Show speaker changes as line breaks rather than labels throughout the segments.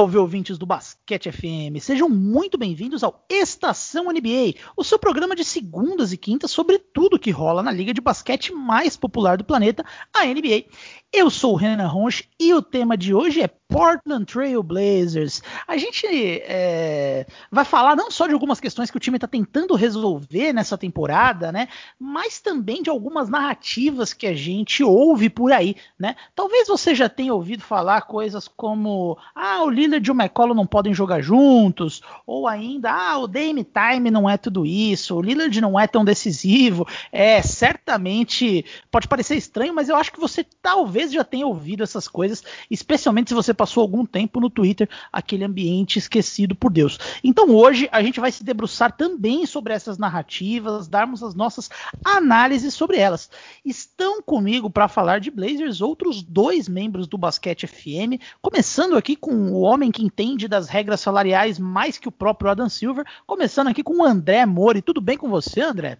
Salve, ouvintes do Basquete FM! Sejam muito bem-vindos ao Estação NBA, o seu programa de segundas e quintas sobre tudo que rola na liga de basquete mais popular do planeta, a NBA. Eu sou o Renan Ronch e o tema de hoje é Portland Trail Blazers. A gente é, vai falar não só de algumas questões que o time está tentando resolver nessa temporada, né? Mas também de algumas narrativas que a gente ouve por aí, né? Talvez você já tenha ouvido falar coisas como ah, o Lillard e o McCollum não podem jogar juntos, ou ainda ah, o Dame Time não é tudo isso, o Lillard não é tão decisivo. É certamente pode parecer estranho, mas eu acho que você talvez já tenha ouvido essas coisas, especialmente se você passou algum tempo no Twitter, aquele ambiente esquecido por Deus. Então hoje a gente vai se debruçar também sobre essas narrativas, darmos as nossas análises sobre elas. Estão comigo para falar de Blazers outros dois membros do Basquete FM, começando aqui com o homem que entende das regras salariais mais que o próprio Adam Silver, começando aqui com o André Mori. Tudo bem com você, André?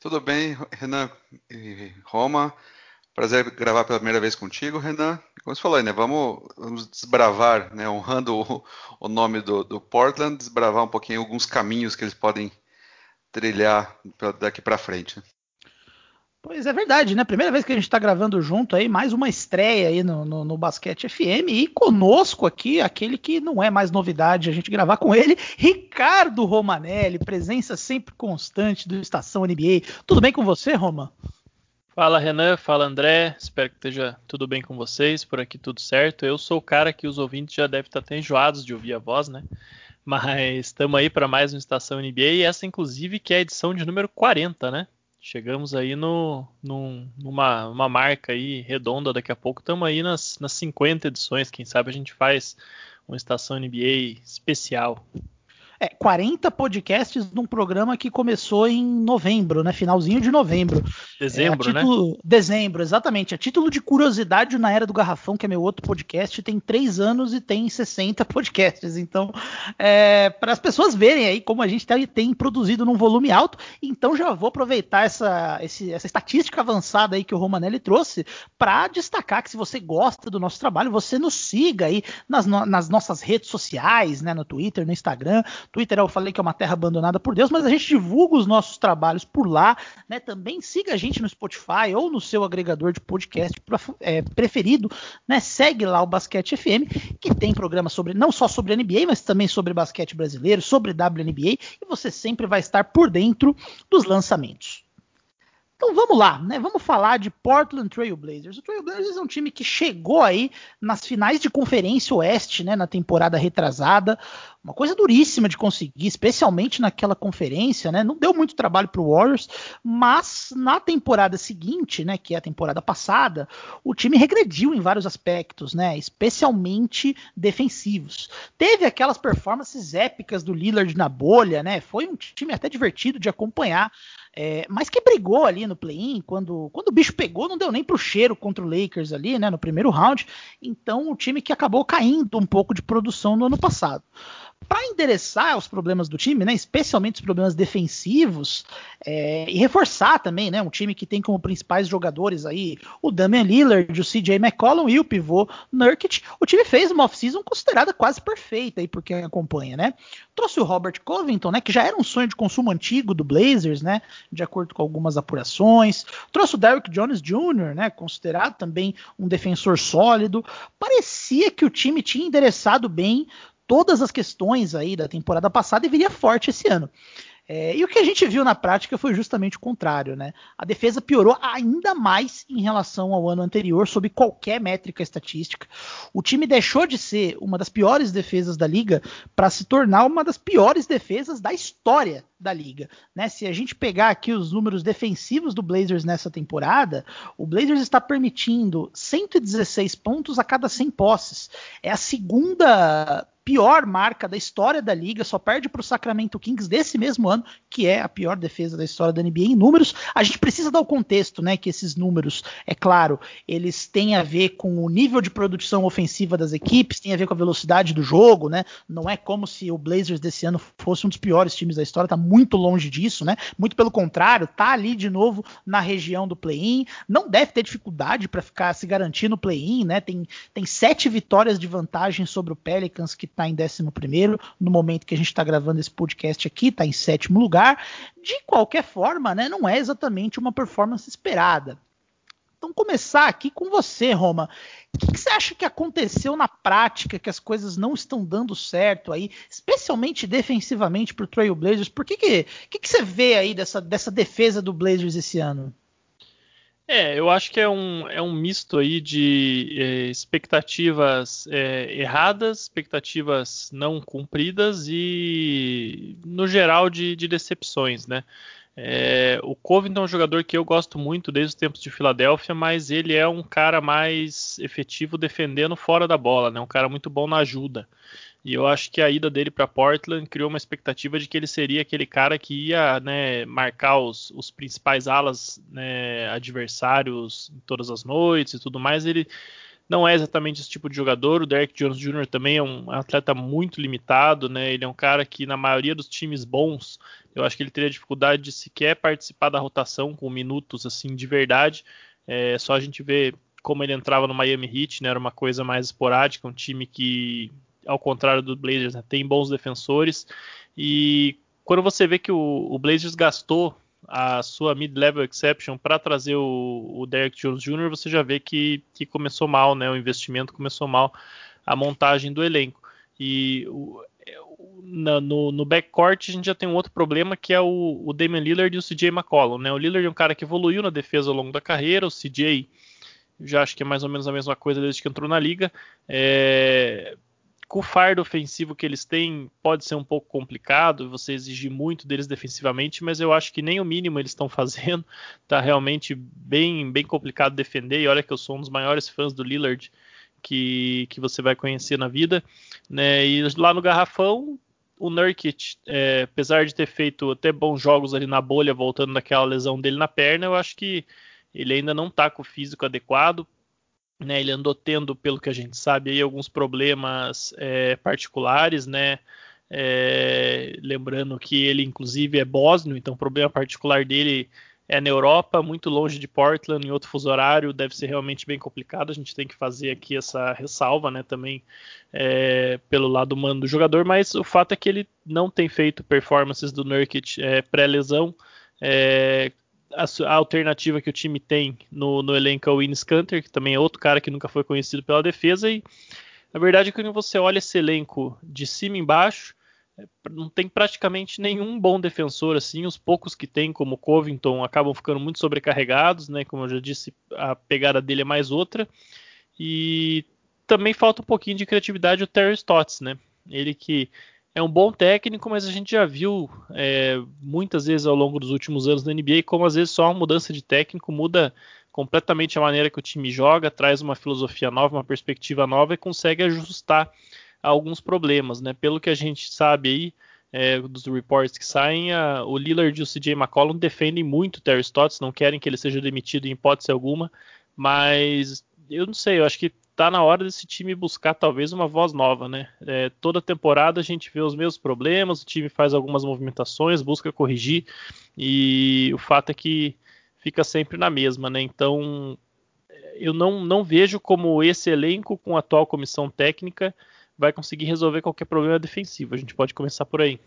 Tudo bem, Renan Roma. Prazer gravar pela primeira vez contigo, Renan. Como você falou aí, né? Vamos, vamos desbravar, né? Honrando o, o nome do, do, Portland, desbravar um pouquinho alguns caminhos que eles podem trilhar daqui para frente.
Pois é verdade, né? Primeira vez que a gente está gravando junto aí, mais uma estreia aí no, no, no, Basquete FM e conosco aqui, aquele que não é mais novidade a gente gravar com ele, Ricardo Romanelli, presença sempre constante do Estação NBA. Tudo bem com você, Roma?
Fala Renan, fala André, espero que esteja tudo bem com vocês, por aqui tudo certo. Eu sou o cara que os ouvintes já devem estar até enjoados de ouvir a voz, né? Mas estamos aí para mais uma Estação NBA e essa inclusive que é a edição de número 40, né? Chegamos aí no, no numa uma marca aí redonda daqui a pouco, estamos aí nas, nas 50 edições, quem sabe a gente faz uma Estação NBA especial.
É, 40 podcasts num programa que começou em novembro, né? Finalzinho de novembro.
Dezembro,
é, título, né? Dezembro, exatamente. A título de curiosidade na Era do Garrafão, que é meu outro podcast, tem três anos e tem 60 podcasts. Então, é, para as pessoas verem aí como a gente tem, tem, produzido num volume alto, então já vou aproveitar essa, esse, essa estatística avançada aí que o Romanelli trouxe para destacar que se você gosta do nosso trabalho, você nos siga aí nas, nas nossas redes sociais, né? No Twitter, no Instagram Twitter eu falei que é uma terra abandonada por Deus, mas a gente divulga os nossos trabalhos por lá, né? Também siga a gente no Spotify ou no seu agregador de podcast é, preferido, né? Segue lá o Basquete FM, que tem programa sobre não só sobre NBA, mas também sobre basquete brasileiro, sobre WNBA, e você sempre vai estar por dentro dos lançamentos. Então vamos lá, né? Vamos falar de Portland Trail Blazers. O Trail Blazers é um time que chegou aí nas finais de Conferência Oeste, né, na temporada retrasada. Uma coisa duríssima de conseguir, especialmente naquela conferência, né? Não deu muito trabalho para o Warriors, mas na temporada seguinte, né, que é a temporada passada, o time regrediu em vários aspectos, né? Especialmente defensivos. Teve aquelas performances épicas do Lillard na bolha, né? Foi um time até divertido de acompanhar é, mas que brigou ali no play-in, quando, quando o bicho pegou, não deu nem pro cheiro contra o Lakers ali, né, no primeiro round. Então, o time que acabou caindo um pouco de produção no ano passado para endereçar os problemas do time, né, especialmente os problemas defensivos, é, e reforçar também, né, um time que tem como principais jogadores aí o Damian Lillard, o CJ McCollum e o pivô Nurkic, o time fez uma off-season considerada quase perfeita aí por quem acompanha, né? Trouxe o Robert Covington, né, que já era um sonho de consumo antigo do Blazers, né, de acordo com algumas apurações. Trouxe o Derrick Jones Jr., né, considerado também um defensor sólido. Parecia que o time tinha endereçado bem todas as questões aí da temporada passada e viria forte esse ano. É, e o que a gente viu na prática foi justamente o contrário, né? A defesa piorou ainda mais em relação ao ano anterior, sob qualquer métrica estatística. O time deixou de ser uma das piores defesas da liga para se tornar uma das piores defesas da história da liga. Né? Se a gente pegar aqui os números defensivos do Blazers nessa temporada, o Blazers está permitindo 116 pontos a cada 100 posses. É a segunda pior marca da história da liga, só perde para o Sacramento Kings desse mesmo ano, que é a pior defesa da história da NBA em números. A gente precisa dar o contexto, né, que esses números, é claro, eles têm a ver com o nível de produção ofensiva das equipes, tem a ver com a velocidade do jogo, né? Não é como se o Blazers desse ano fosse um dos piores times da história, tá muito longe disso, né? Muito pelo contrário, tá ali de novo na região do play-in, não deve ter dificuldade para ficar se garantir no play-in, né? Tem, tem sete vitórias de vantagem sobre o Pelicans que está em 11 no momento que a gente está gravando esse podcast aqui, está em sétimo lugar. De qualquer forma, né, não é exatamente uma performance esperada. Então, começar aqui com você, Roma. O que, que, você acha que aconteceu na prática, que as coisas não estão dando certo aí, especialmente defensivamente para o Trail Blazers? Por que, que, que, que você vê aí dessa, dessa defesa do Blazers esse ano?
É, eu acho que é um, é um misto aí de é, expectativas é, erradas, expectativas não cumpridas e, no geral, de, de decepções, né? É, o Covington é um jogador que eu gosto muito desde os tempos de Filadélfia, mas ele é um cara mais efetivo defendendo fora da bola, né? Um cara muito bom na ajuda. E eu acho que a ida dele para Portland criou uma expectativa de que ele seria aquele cara que ia né, marcar os, os principais alas né, adversários todas as noites e tudo mais. Ele não é exatamente esse tipo de jogador. O Derek Jones Jr. também é um atleta muito limitado, né? Ele é um cara que na maioria dos times bons, eu acho que ele teria dificuldade de sequer participar da rotação com minutos assim de verdade. É só a gente ver como ele entrava no Miami Heat, né? Era uma coisa mais esporádica, um time que ao contrário do Blazers, né, tem bons defensores. E quando você vê que o, o Blazers gastou a sua mid-level exception para trazer o, o, Derek Jones Jr., você já vê que, que começou mal, né? O investimento começou mal, a montagem do elenco. E no, no backcourt a gente já tem um outro problema que é o, o Damian Lillard e o CJ McCollum. Né? O Lillard é um cara que evoluiu na defesa ao longo da carreira, o CJ já acho que é mais ou menos a mesma coisa desde que entrou na liga. É, com o fardo ofensivo que eles têm, pode ser um pouco complicado, você exigir muito deles defensivamente, mas eu acho que nem o mínimo eles estão fazendo. Tá realmente bem, bem complicado defender. E olha que eu sou um dos maiores fãs do Lillard que, que você vai conhecer na vida. Né? E lá no Garrafão, o Nurkic, é, apesar de ter feito até bons jogos ali na bolha, voltando daquela lesão dele na perna, eu acho que ele ainda não está com o físico adequado né, ele andou tendo, pelo que a gente sabe, aí, alguns problemas é, particulares, né? É, lembrando que ele, inclusive, é bósnio, então o problema particular dele é na Europa, muito longe de Portland, em outro fuso horário, deve ser realmente bem complicado. A gente tem que fazer aqui essa ressalva, né, também é, pelo lado humano do jogador, mas o fato é que ele não tem feito performances do Nurkic é, pré-lesão. É, a, a, alternativa que o time tem no, no elenco é o Ines Canter, que também é outro cara que nunca foi conhecido pela defesa. E a verdade que quando você olha esse elenco de cima embaixo, é, não tem praticamente nenhum bom defensor assim. Os poucos que tem, como Covington, acabam ficando muito sobrecarregados, né? Como eu já disse, a pegada dele é mais outra. E também falta um pouquinho de criatividade o Terry Stotts, né? Ele que é um bom técnico, mas a gente já viu é, muitas vezes ao longo dos últimos anos na NBA como às vezes só uma mudança de técnico muda completamente a maneira que o time joga, traz uma filosofia nova, uma perspectiva nova e consegue ajustar alguns problemas, né? Pelo que a gente sabe aí é, dos reports que saem, a, o Lillard e o CJ McCollum defendem muito o Terry Stotts, não querem que ele seja demitido em hipótese alguma, mas eu não sei, eu acho que tá na hora desse time buscar talvez uma voz nova, né? É, toda temporada a gente vê os mesmos problemas, o time faz algumas movimentações, busca corrigir e o fato é que fica sempre na mesma, né? Então eu não, não vejo como esse elenco com a atual comissão técnica vai conseguir resolver qualquer problema defensivo. A gente pode começar por aí.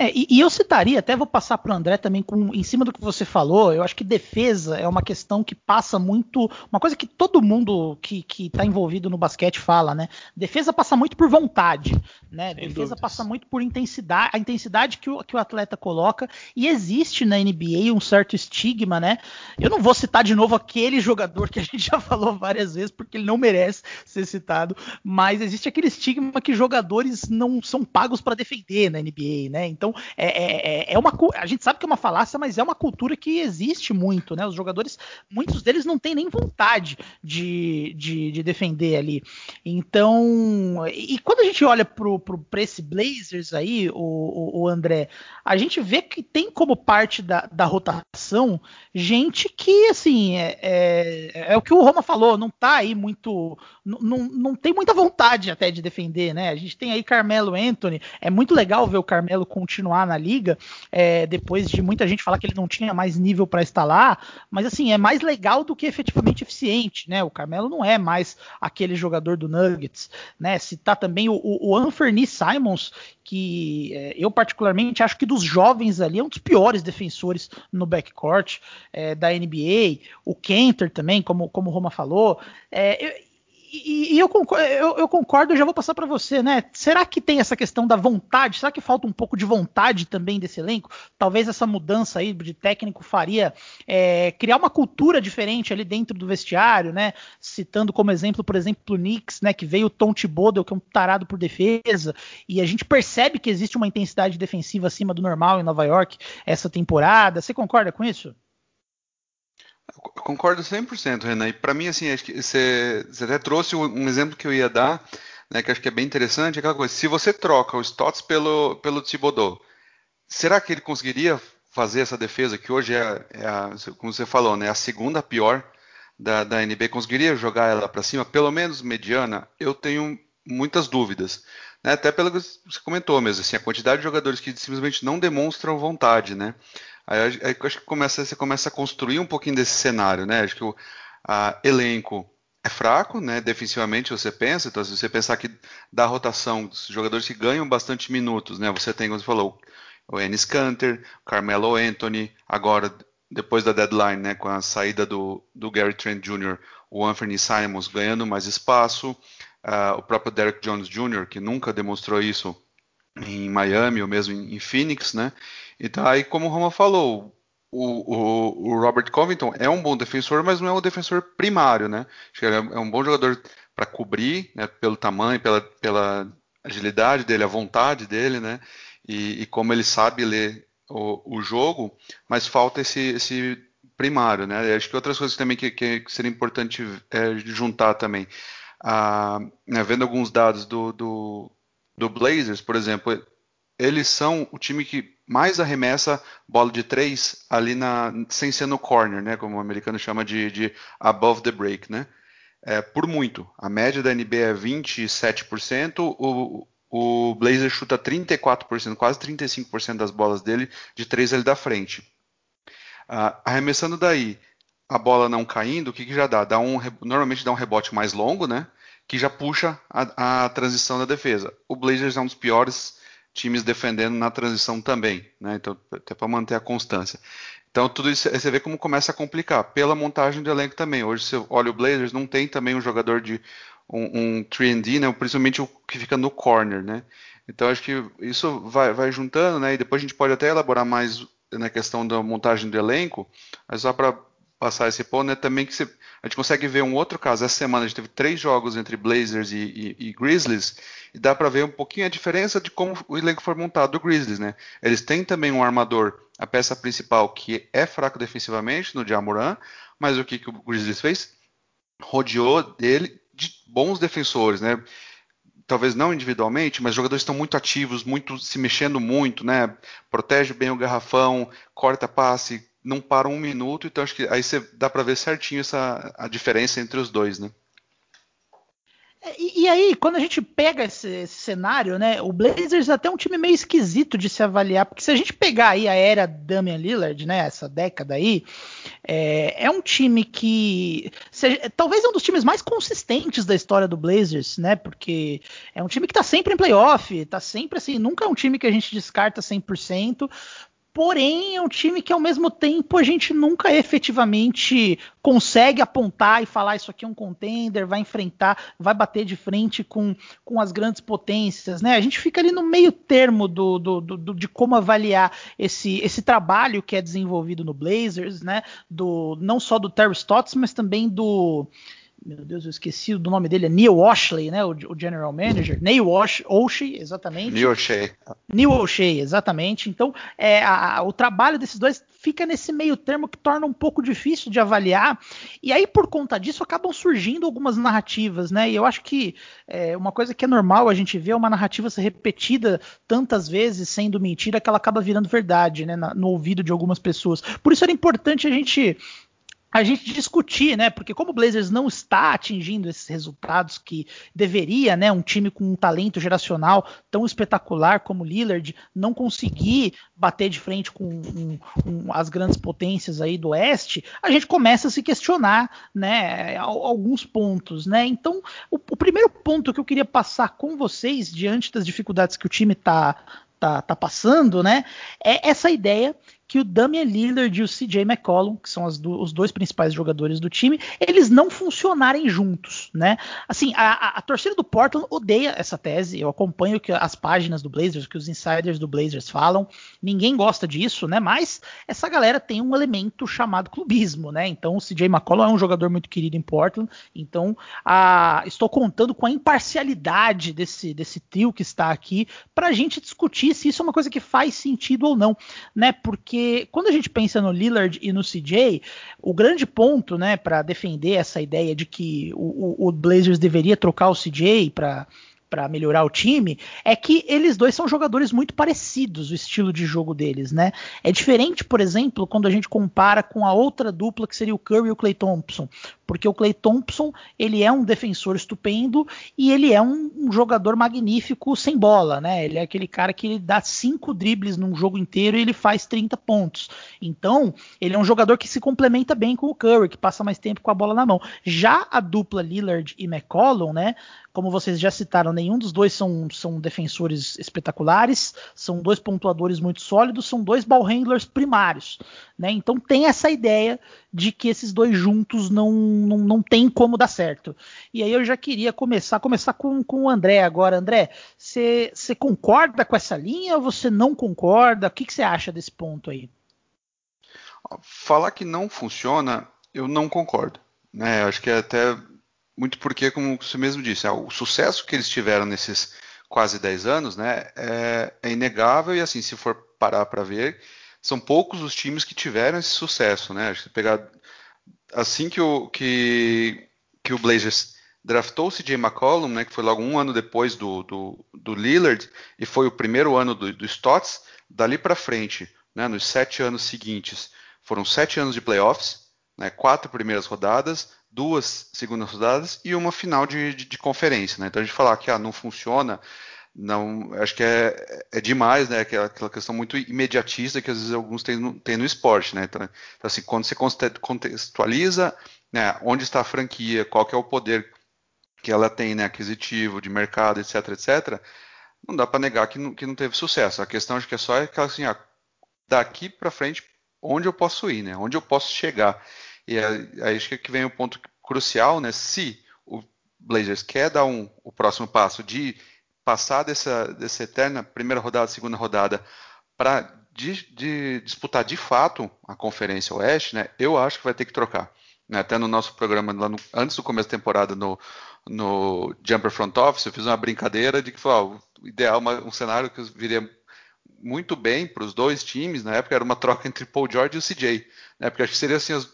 É, e, e, eu citaria, até vou passar para o André também, com, em cima do que você falou, eu acho que defesa é uma questão que passa muito. Uma coisa que todo mundo que está envolvido no basquete fala, né? Defesa passa muito por vontade, né? Sem defesa dúvidas. passa muito por intensidade, a intensidade que o, que o atleta coloca. E existe na NBA um certo estigma, né? Eu não vou citar de novo aquele jogador que a gente já falou várias vezes, porque ele não merece ser citado, mas existe aquele estigma que jogadores não são pagos para defender na NBA, né? Então Então, é, é, é, é uma. A gente sabe que é uma falácia, mas é uma cultura que existe muito, né? Os jogadores, muitos deles não têm nem vontade de, de, de defender ali. Então, e quando a gente olha para esse Blazers aí, o, o, o, André, a gente vê que tem como parte da, da rotação gente que, assim, é, é, é, o que o Roma falou, não tá aí muito. Não, não tem muita vontade até de defender, né? A gente tem aí Carmelo Anthony. É muito legal ver o Carmelo continuar na liga, é, depois de muita gente falar que ele não tinha mais nível para estar lá, mas assim, é mais legal do que efetivamente eficiente, né? O Carmelo não é mais aquele jogador do Nuggets, né? Citar também o, o Anthony Simons, que é, eu particularmente acho que dos jovens ali é um dos piores defensores no backcourt é, da NBA. O Kenter também, como, como o Roma falou. É, e, e eu, concordo, eu, eu, concordo, eu já vou passar para você, né? Será que tem essa questão da vontade? Será que falta um pouco de vontade também desse elenco? Talvez essa mudança aí de técnico faria é, criar uma cultura diferente ali dentro do vestiário, né? Citando como exemplo, por exemplo, o Knicks, né? Que veio o Tom Thibodeau, que é um tarado por defesa, e a gente percebe que existe uma intensidade defensiva acima do normal em Nova York essa temporada. Você concorda com isso?
Concordo 100%, Renan. E para mim, assim, acho que você, você até trouxe um exemplo que eu ia dar, né, que acho que é bem interessante, é aquela coisa, se você troca o Stotts pelo, pelo Thibodeau, será que ele conseguiria fazer essa defesa, que hoje é, é a, como você falou, né, a segunda pior da, da NB, conseguiria jogar ela para cima, pelo menos mediana? Eu tenho muitas dúvidas. Né, até pelo que você comentou mesmo, assim, a quantidade de jogadores que simplesmente não demonstram vontade, né? Aí, aí acho que começa, você começa a construir um pouquinho desse cenário, né? Acho que o a, elenco é fraco, né? Defensivamente você pensa, então se você pensar que da rotação dos jogadores que ganham bastante minutos, né? Você tem, como você falou, o Ennis Canter, Carmelo Anthony, agora depois da deadline, né? Com a saída do, do Gary Trent Jr., o Anthony Simons ganhando mais espaço, uh, o próprio Derek Jones Jr., que nunca demonstrou isso em Miami ou mesmo em, Phoenix, né? Então, aí, como o Roma falou, o, o, o, Robert Covington é um bom defensor, mas não é um defensor primário, né? Acho que ele é, é um bom jogador para cobrir, né? Pelo tamanho, pela, pela agilidade dele, a vontade dele, né? E, e como ele sabe ler o, o, jogo, mas falta esse, esse primário, né? Acho que outras coisas também que, que seria importante é, juntar também. Ah, né, vendo alguns dados do, do, do Blazers, por exemplo, eles são o time que mais arremessa bola de três ali na, sem ser no corner, né? Como o americano chama de, de above the break, né? É, por muito. A média da NBA é 27%, o, o Blazer chuta 34%, quase 35% das bolas dele de três ali da frente. Ah, arremessando daí, a bola não caindo, o que, que já dá? dá um, normalmente dá um rebote mais longo, né? Que já puxa a, a transição da defesa. O Blazers é um dos piores times defendendo na transição também, né? Então, até para manter a constância. Então, tudo isso você vê como começa a complicar. Pela montagem do elenco também. Hoje, você olha o Blazers, não tem também um jogador de um, um 3D, né? principalmente o que fica no corner, né? Então, acho que isso vai, vai juntando, né? E depois a gente pode até elaborar mais na questão da montagem do elenco, mas só para passar esse ponto, né, também que você, a gente consegue ver um outro caso. Essa semana a gente teve três jogos entre Blazers e, e, e Grizzlies, e dá para ver um pouquinho a diferença de como o elenco foi montado do Grizzlies, né? Eles têm também um armador, a peça principal, que é fraco defensivamente, no Jamoran, mas o que, que o Grizzlies fez? Rodeou dele de bons defensores, né? talvez não individualmente, mas jogadores estão muito ativos, muito se mexendo muito, né? Protege bem o garrafão, corta passe, não para um minuto, então acho que aí você dá para ver certinho essa a diferença entre os dois, né?
É, e, e, aí, quando a gente pega esse, esse, cenário, né? O Blazers é até um time meio esquisito de se avaliar, porque se a gente pegar aí a era Damian Lillard, né? Essa década aí, é, é um time que seja, talvez é um dos times mais consistentes da história do Blazers, né? Porque é um time que tá sempre em playoff, tá sempre assim, nunca é um time que a gente descarta 100%, Porém, é um time que ao mesmo tempo a gente nunca efetivamente consegue apontar e falar isso aqui é um contender, vai enfrentar, vai bater de frente com, com as grandes potências, né? A gente fica ali no meio termo do, do, do, de como avaliar esse, esse trabalho que é desenvolvido no Blazers, né? Do, não só do Terry Stotts, mas também do meu Deus, eu esqueci do nome dele, é Neil Washley, né, o, o general manager, Neil Wash, O'Shea, exatamente.
Neil O'Shea.
Neil O'Shea, exatamente. Então, é, a, o trabalho desses dois fica nesse meio termo que torna um pouco difícil de avaliar. E aí, por conta disso, acabam surgindo algumas narrativas, né? E eu acho que é, uma coisa que é normal a gente ver é uma narrativa ser repetida tantas vezes, sendo mentira, que ela acaba virando verdade, né? no ouvido de algumas pessoas. Por isso era importante a gente a gente discutir, né? Porque como o Blazers não está atingindo esses resultados que deveria, né? Um time com um talento geracional tão espetacular como o Lillard não conseguir bater de frente com um, um, as grandes potências aí do Oeste, a gente começa a se questionar, né? Alguns pontos, né? Então, o, o primeiro ponto que eu queria passar com vocês diante das dificuldades que o time está tá, tá passando, né? É essa ideia que o Damian Lillard e o CJ McCollum, que são do, os dois principais jogadores do time, eles não funcionarem juntos, né? Assim, a, a, a, torcida do Portland odeia essa tese. Eu acompanho que as páginas do Blazers, que os insiders do Blazers falam. Ninguém gosta disso, né? Mas essa galera tem um elemento chamado clubismo, né? Então o CJ McCollum é um jogador muito querido em Portland. Então a, estou contando com a imparcialidade desse, desse trio que está aqui para a gente discutir se isso é uma coisa que faz sentido ou não, né? Porque porque quando a gente pensa no Lillard e no CJ, o grande ponto, né, para defender essa ideia de que o, o, o Blazers deveria trocar o CJ para para melhorar o time, é que eles dois são jogadores muito parecidos, o estilo de jogo deles, né? É diferente, por exemplo, quando a gente compara com a outra dupla que seria o Curry e o Clay Thompson, porque o Clay Thompson ele é um defensor estupendo e ele é um, um jogador magnífico sem bola, né? Ele é aquele cara que ele dá cinco dribles num jogo inteiro e ele faz 30 pontos. Então, ele é um jogador que se complementa bem com o Curry, que passa mais tempo com a bola na mão. Já a dupla Lillard e McCollum, né? Como vocês já citaram, nenhum dos dois são, são defensores espetaculares, são dois pontuadores muito sólidos, são dois ball handlers primários. Né? Então tem essa ideia de que esses dois juntos não, não, não tem como dar certo. E aí eu já queria começar, começar com, com o André agora. André, você concorda com essa linha ou você não concorda? O que você acha desse ponto aí?
Falar que não funciona, eu não concordo. Né? Acho que é até muito porque, como você mesmo disse, é, o sucesso que eles tiveram nesses quase 10 anos né, é, é inegável e assim, se for parar para ver, são poucos os times que tiveram esse sucesso. Né? Que pegar assim que o, que, que o Blazers draftou o CJ McCollum, né, que foi logo um ano depois do, do, do Lillard, e foi o primeiro ano do, do Stotts, dali para frente, né, nos sete anos seguintes, foram sete anos de playoffs, né, quatro primeiras rodadas, duas segundas rodadas e uma final de, de, de conferência. Né? Então a gente falar que ah, não funciona, não, acho que é, é demais, né? Aquela, aquela, questão muito imediatista que às vezes alguns têm no, têm no esporte, né? Então, então, assim, quando você contextualiza né, onde está a franquia, qual é o poder que ela tem, né, aquisitivo, de mercado, etc, etc, não dá para negar que não, que não teve sucesso. A questão acho que é só aquela assim, ah, daqui para frente, onde eu posso ir, né? Onde eu posso chegar. E aí acho que vem o ponto crucial, né? Se o Blazers quer dar um, o próximo passo de passar dessa, dessa eterna primeira rodada, segunda rodada, para de, de disputar de fato a Conferência Oeste, né? Eu acho que vai ter que trocar. Né? Até no nosso programa, no, antes do começo da temporada, no, no Jumper Front Office, eu fiz uma brincadeira de que foi, ó, o ideal, uma, um cenário que viria muito bem para os dois times, na época era uma troca entre Paul George e o CJ, né? porque acho que seria assim, as,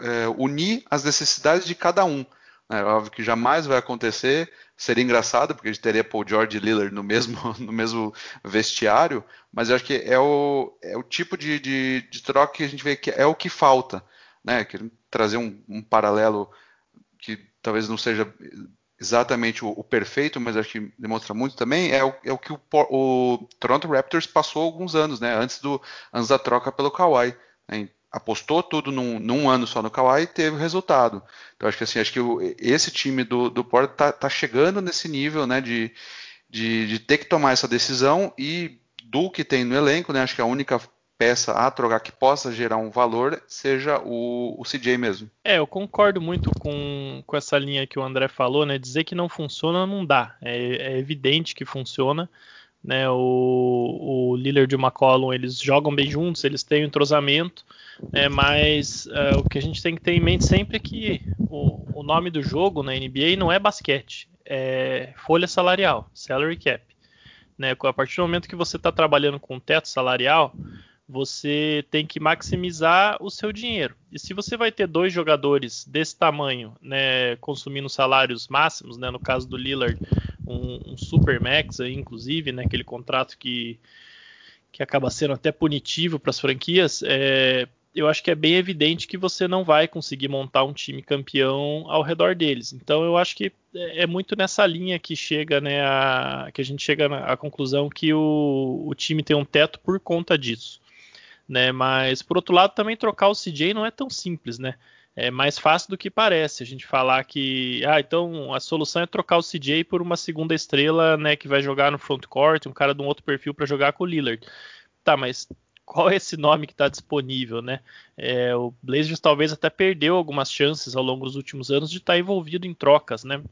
é, unir as necessidades de cada um. Né? Óbvio que jamais vai acontecer, seria engraçado, porque a gente teria Paul George e Lillard no mesmo, no mesmo vestiário, mas eu acho que é o, é o tipo de, de, de troca que a gente vê que é o que falta. Né? Querendo trazer um, um paralelo que talvez não seja exatamente o, o, perfeito, mas acho que demonstra muito também, é o, é o que o, o, Toronto Raptors passou alguns anos, né? Antes, do, antes da troca pelo Kawhi. Né? Apostou tudo num, num, ano só no Kawhi e teve resultado. Então acho que assim, acho que esse time do, do Porto tá, tá, chegando nesse nível, né? De, de, de ter que tomar essa decisão e do que tem no elenco, né? Acho que a única peça a trocar que possa gerar um valor seja o, o CJ mesmo.
É, eu concordo muito com, com essa linha que o André falou, né? Dizer que não funciona não dá. É, é evidente que funciona. né? O, o Lillard e o McCollum, eles jogam bem juntos, eles têm um entrosamento, né? mas uh, o que a gente tem que ter em mente sempre é que o, o nome do jogo na NBA não é basquete, é folha salarial, salary cap. Né? A partir do momento que você está trabalhando com teto salarial, você tem que maximizar o seu dinheiro. E se você vai ter dois jogadores desse tamanho, né, consumindo salários máximos, né, no caso do Lillard, um, um super max, aí, inclusive, né, aquele contrato que, que acaba sendo até punitivo para as franquias, é, eu acho que é bem evidente que você não vai conseguir montar um time campeão ao redor deles. Então eu acho que é, é muito nessa linha que chega, né, a, que a gente chega à conclusão que o, o time tem um teto por conta disso né? Mas por outro lado, também trocar o CJ não é tão simples, né? É mais fácil do que parece. A gente falar que, ah, então a solução é trocar o CJ por uma segunda estrela, né, que vai jogar no front court, um cara de um outro perfil para jogar com o Lillard. Tá, mas qual é esse nome que está disponível, né? É, o Blazers talvez até perdeu algumas chances ao longo dos últimos anos de estar tá envolvido em trocas, né?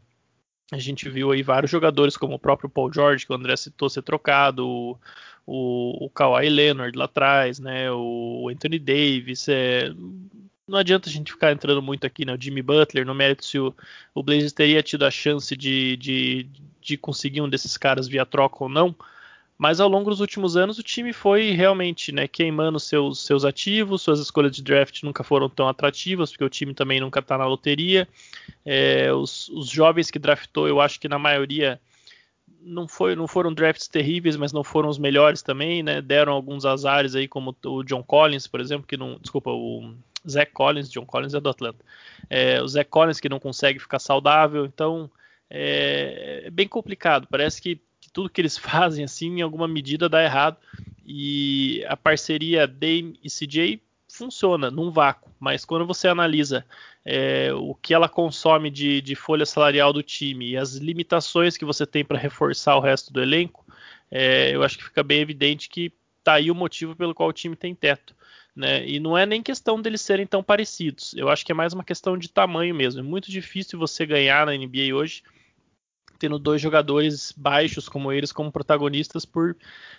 A gente viu aí vários jogadores, como o próprio Paul George, que o André citou ser trocado, o, o, o Kawhi Leonard lá atrás, né? O Anthony Davis. É, não adianta a gente ficar entrando muito aqui, né? O Jimmy Butler, no mérito se o, o Blazers teria tido a chance de, de, de conseguir um desses caras via troca ou não. Mas ao longo dos últimos anos o time foi realmente né, queimando seus, seus ativos, suas escolhas de draft nunca foram tão atrativas, porque o time também nunca está na loteria. É, os, os, jovens que draftou, eu acho que na maioria não, foi, não foram drafts terríveis, mas não foram os melhores também, né? Deram alguns azares aí, como o John Collins, por exemplo, que não. Desculpa, o Zach Collins, John Collins é do Atlanta. É, o Zach Collins que não consegue ficar saudável, então é, é bem complicado. Parece que, que, tudo que eles fazem, assim, em alguma medida dá errado. E a parceria Dame e CJ funciona num vácuo, mas quando você analisa é, o que ela consome de, de, folha salarial do time e as limitações que você tem para reforçar o resto do elenco, é, eu acho que fica bem evidente que está aí o motivo pelo qual o time tem teto. Né? E não é nem questão deles serem tão parecidos, eu acho que é mais uma questão de tamanho mesmo. É muito difícil você ganhar na NBA hoje tendo dois jogadores baixos como eles como protagonistas, por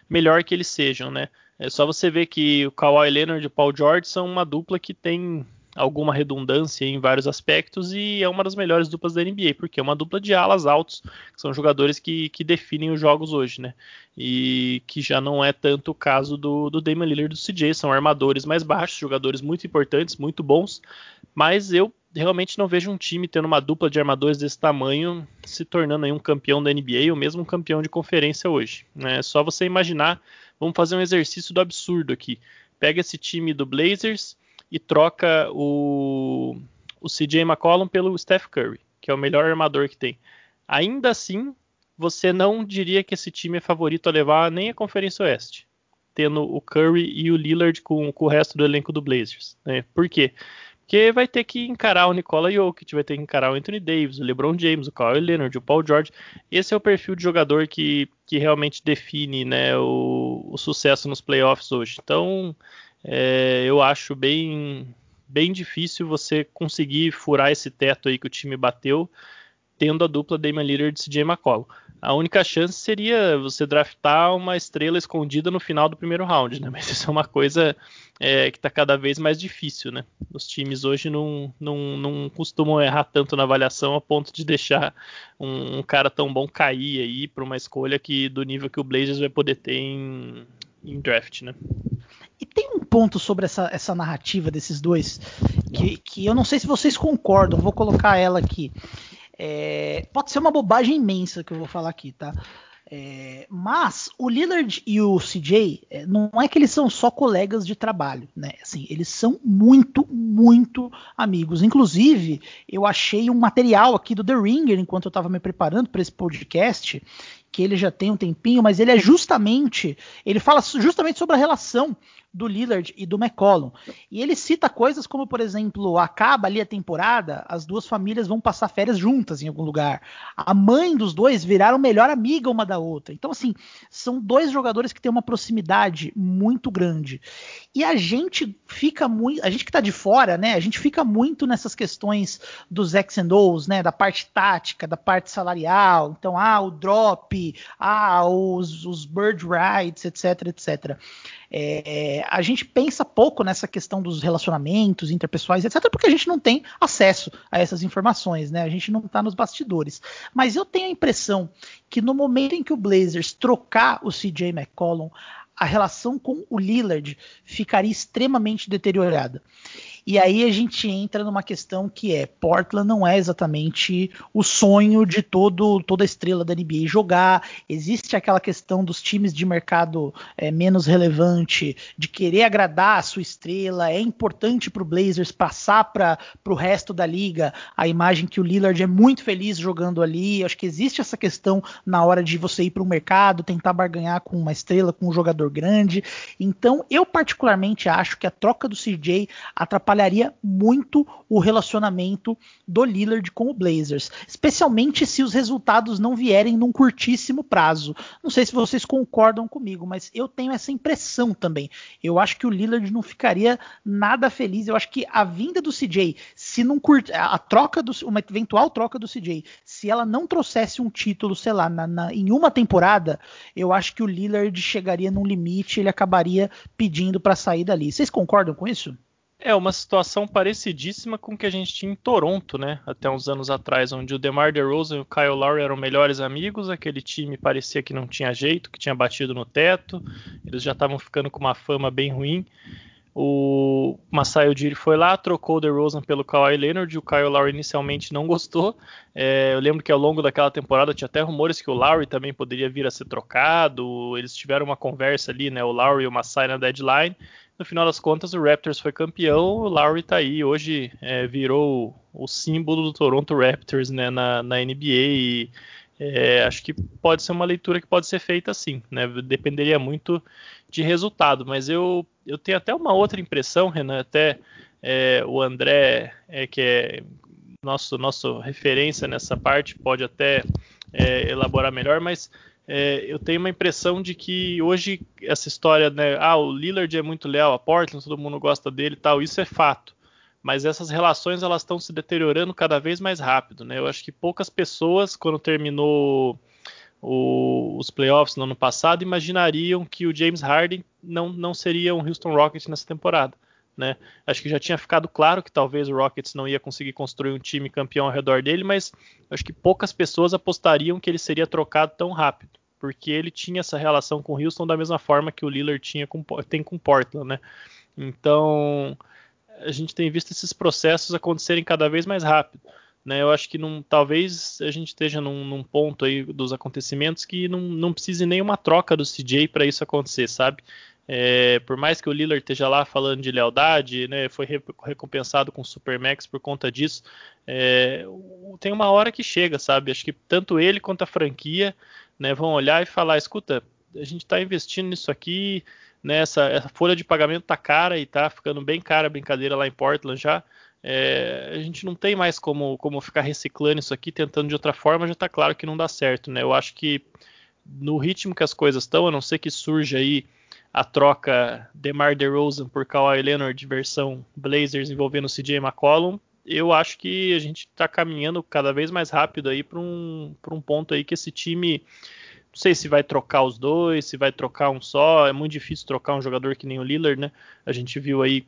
melhor que eles sejam, né? É só você ver que o Kawhi Leonard e o Paul George são uma dupla que tem alguma redundância em vários aspectos e é uma das melhores duplas da NBA, porque é uma dupla de alas altos, que são jogadores que, que definem os jogos hoje, né? E que já não é tanto o caso do, do Damian Lillard e do CJ, são armadores mais baixos, jogadores muito importantes, muito bons, mas eu realmente não vejo um time tendo uma dupla de armadores desse tamanho se tornando aí um campeão da NBA ou mesmo um campeão de conferência hoje. Né? É só você imaginar, vamos fazer um exercício do absurdo aqui. Pega esse time do Blazers e troca o, o CJ McCollum pelo Steph Curry, que é o melhor armador que tem. Ainda assim, você não diria que esse time é favorito a levar nem a Conferência Oeste, tendo o Curry e o Lillard com, com o resto do elenco do Blazers. Né? Por quê? Porque vai ter que encarar o Nikola Jokic, vai ter que encarar o Anthony Davis, o LeBron James, o Kawhi Leonard, o Paul George. Esse é o perfil de jogador que, que realmente define né, o, o sucesso nos playoffs hoje. Então, é, eu acho bem, bem difícil você conseguir furar esse teto aí que o time bateu, tendo a dupla Damian Lillard e CJ McCollum a única chance seria você draftar uma estrela escondida no final do primeiro round, né? Mas isso é uma coisa é, que está cada vez mais difícil, né? Os times hoje não, não, não costumam errar tanto na avaliação a ponto de deixar um, um cara tão bom cair aí para uma escolha que do nível que o Blazers vai poder ter em, em draft, né?
Ponto sobre essa, essa narrativa desses dois que, que eu não sei se vocês concordam, vou colocar ela aqui. É, pode ser uma bobagem imensa que eu vou falar aqui, tá? É, mas o Lillard e o CJ é, não é que eles são só colegas de trabalho, né? Assim, eles são muito, muito amigos. Inclusive, eu achei um material aqui do The Ringer enquanto eu estava me preparando para esse podcast, que ele já tem um tempinho, mas ele é justamente, ele fala justamente sobre a relação do Lillard e do McCollum. E ele cita coisas como, por exemplo, acaba ali a temporada, as duas famílias vão passar férias juntas em algum lugar. A mãe dos dois viraram melhor amiga uma da outra. Então, assim, são dois jogadores que têm uma proximidade muito grande. E a gente fica muito, a gente que tá de fora, né? A gente fica muito nessas questões dos X and O's, né? Da parte tática, da parte salarial. Então, ah, o drop, ah, os, os bird rights, etc, etc. É, a gente pensa pouco nessa questão dos relacionamentos interpessoais, etc, porque a gente não tem acesso a essas informações, né? A gente não está nos bastidores. Mas eu tenho a impressão que no momento em que o Blazers trocar o CJ McCollum, a relação com o Lillard ficaria extremamente deteriorada. E aí a gente entra numa questão que é Portland não é exatamente o sonho de todo toda estrela da NBA jogar. Existe aquela questão dos times de mercado é, menos relevante, de querer agradar a sua estrela. É importante para o Blazers passar para o resto da liga a imagem que o Lillard é muito feliz jogando ali. Acho que existe essa questão na hora de você ir para o mercado, tentar barganhar com uma estrela, com um jogador grande. Então, eu particularmente acho que a troca do CJ atrapalha atrapalharia muito o relacionamento do Lillard com o Blazers, especialmente se os resultados não vierem num curtíssimo prazo. Não sei se vocês concordam comigo, mas eu tenho essa impressão também. Eu acho que o Lillard não ficaria nada feliz. Eu acho que a vinda do CJ, se não curt... a troca do uma eventual troca do CJ, se ela não trouxesse um título, sei lá, na, na, em uma temporada, eu acho que o Lillard chegaria num limite, ele acabaria pedindo para sair dali. Vocês concordam com isso?
É uma situação parecidíssima com o que a gente tinha em Toronto, né? Até uns anos atrás, onde o DeMar DeRozan e o Kyle Lowry eram melhores amigos, aquele time parecia que não tinha jeito, que tinha batido no teto, eles já estavam ficando com uma fama bem ruim. O Masai Ujiri foi lá, trocou o DeRozan pelo Kawhi Leonard, o Kyle Lowry inicialmente não gostou. É, eu lembro que ao longo daquela temporada tinha até rumores que o Lowry também poderia vir a ser trocado. Eles tiveram uma conversa ali, né? O Lowry e o Masai na deadline. No final das contas, o Raptors foi campeão, o Lowry tá aí, hoje é, virou o, símbolo do Toronto Raptors né, na, na NBA e é, acho que pode ser uma leitura que pode ser feita assim, né? Dependeria muito de resultado, mas eu, eu tenho até uma outra impressão, Renan, até é, o André, é, que é nosso, nosso referência nessa parte, pode até é, elaborar melhor, mas é, eu tenho uma impressão de que hoje essa história, né, ah, o Lillard é muito leal a Portland, todo mundo gosta dele e tal, isso é fato. Mas essas relações elas estão se deteriorando cada vez mais rápido, né? Eu acho que poucas pessoas, quando terminou o, os playoffs no ano passado, imaginariam que o James Harden não, não seria um Houston Rockets nessa temporada. Né? Acho que já tinha ficado claro que talvez o Rockets não ia conseguir construir um time campeão ao redor dele, mas acho que poucas pessoas apostariam que ele seria trocado tão rápido porque ele tinha essa relação com o Houston da mesma forma que o Lillard tinha com, tem com Portland, né? Então a gente tem visto esses processos acontecerem cada vez mais rápido. Né, eu acho que talvez a gente esteja num, num, ponto aí dos acontecimentos que não, não precise nenhuma troca do CJ para isso acontecer, sabe? É, por mais que o Lillard esteja lá falando de lealdade, né, foi recompensado com o Supermax por conta disso, é, tem uma hora que chega, sabe? Acho que tanto ele quanto a franquia né, vão olhar e falar, escuta, a gente está investindo nisso aqui, né, essa, folha de pagamento tá cara e tá ficando bem cara a brincadeira lá em Portland já. É, a gente não tem mais como, como ficar reciclando isso aqui, tentando de outra forma, já está claro que não dá certo, né? Eu acho que no ritmo que as coisas estão, a não ser que surja aí a troca DeMar DeRozan por Kawhi Leonard versão Blazers envolvendo CJ McCollum, eu acho que a gente está caminhando cada vez mais rápido aí para um, um ponto aí que esse time não sei se vai trocar os dois, se vai trocar um só. É muito difícil trocar um jogador que nem o Lillard, né? A gente viu aí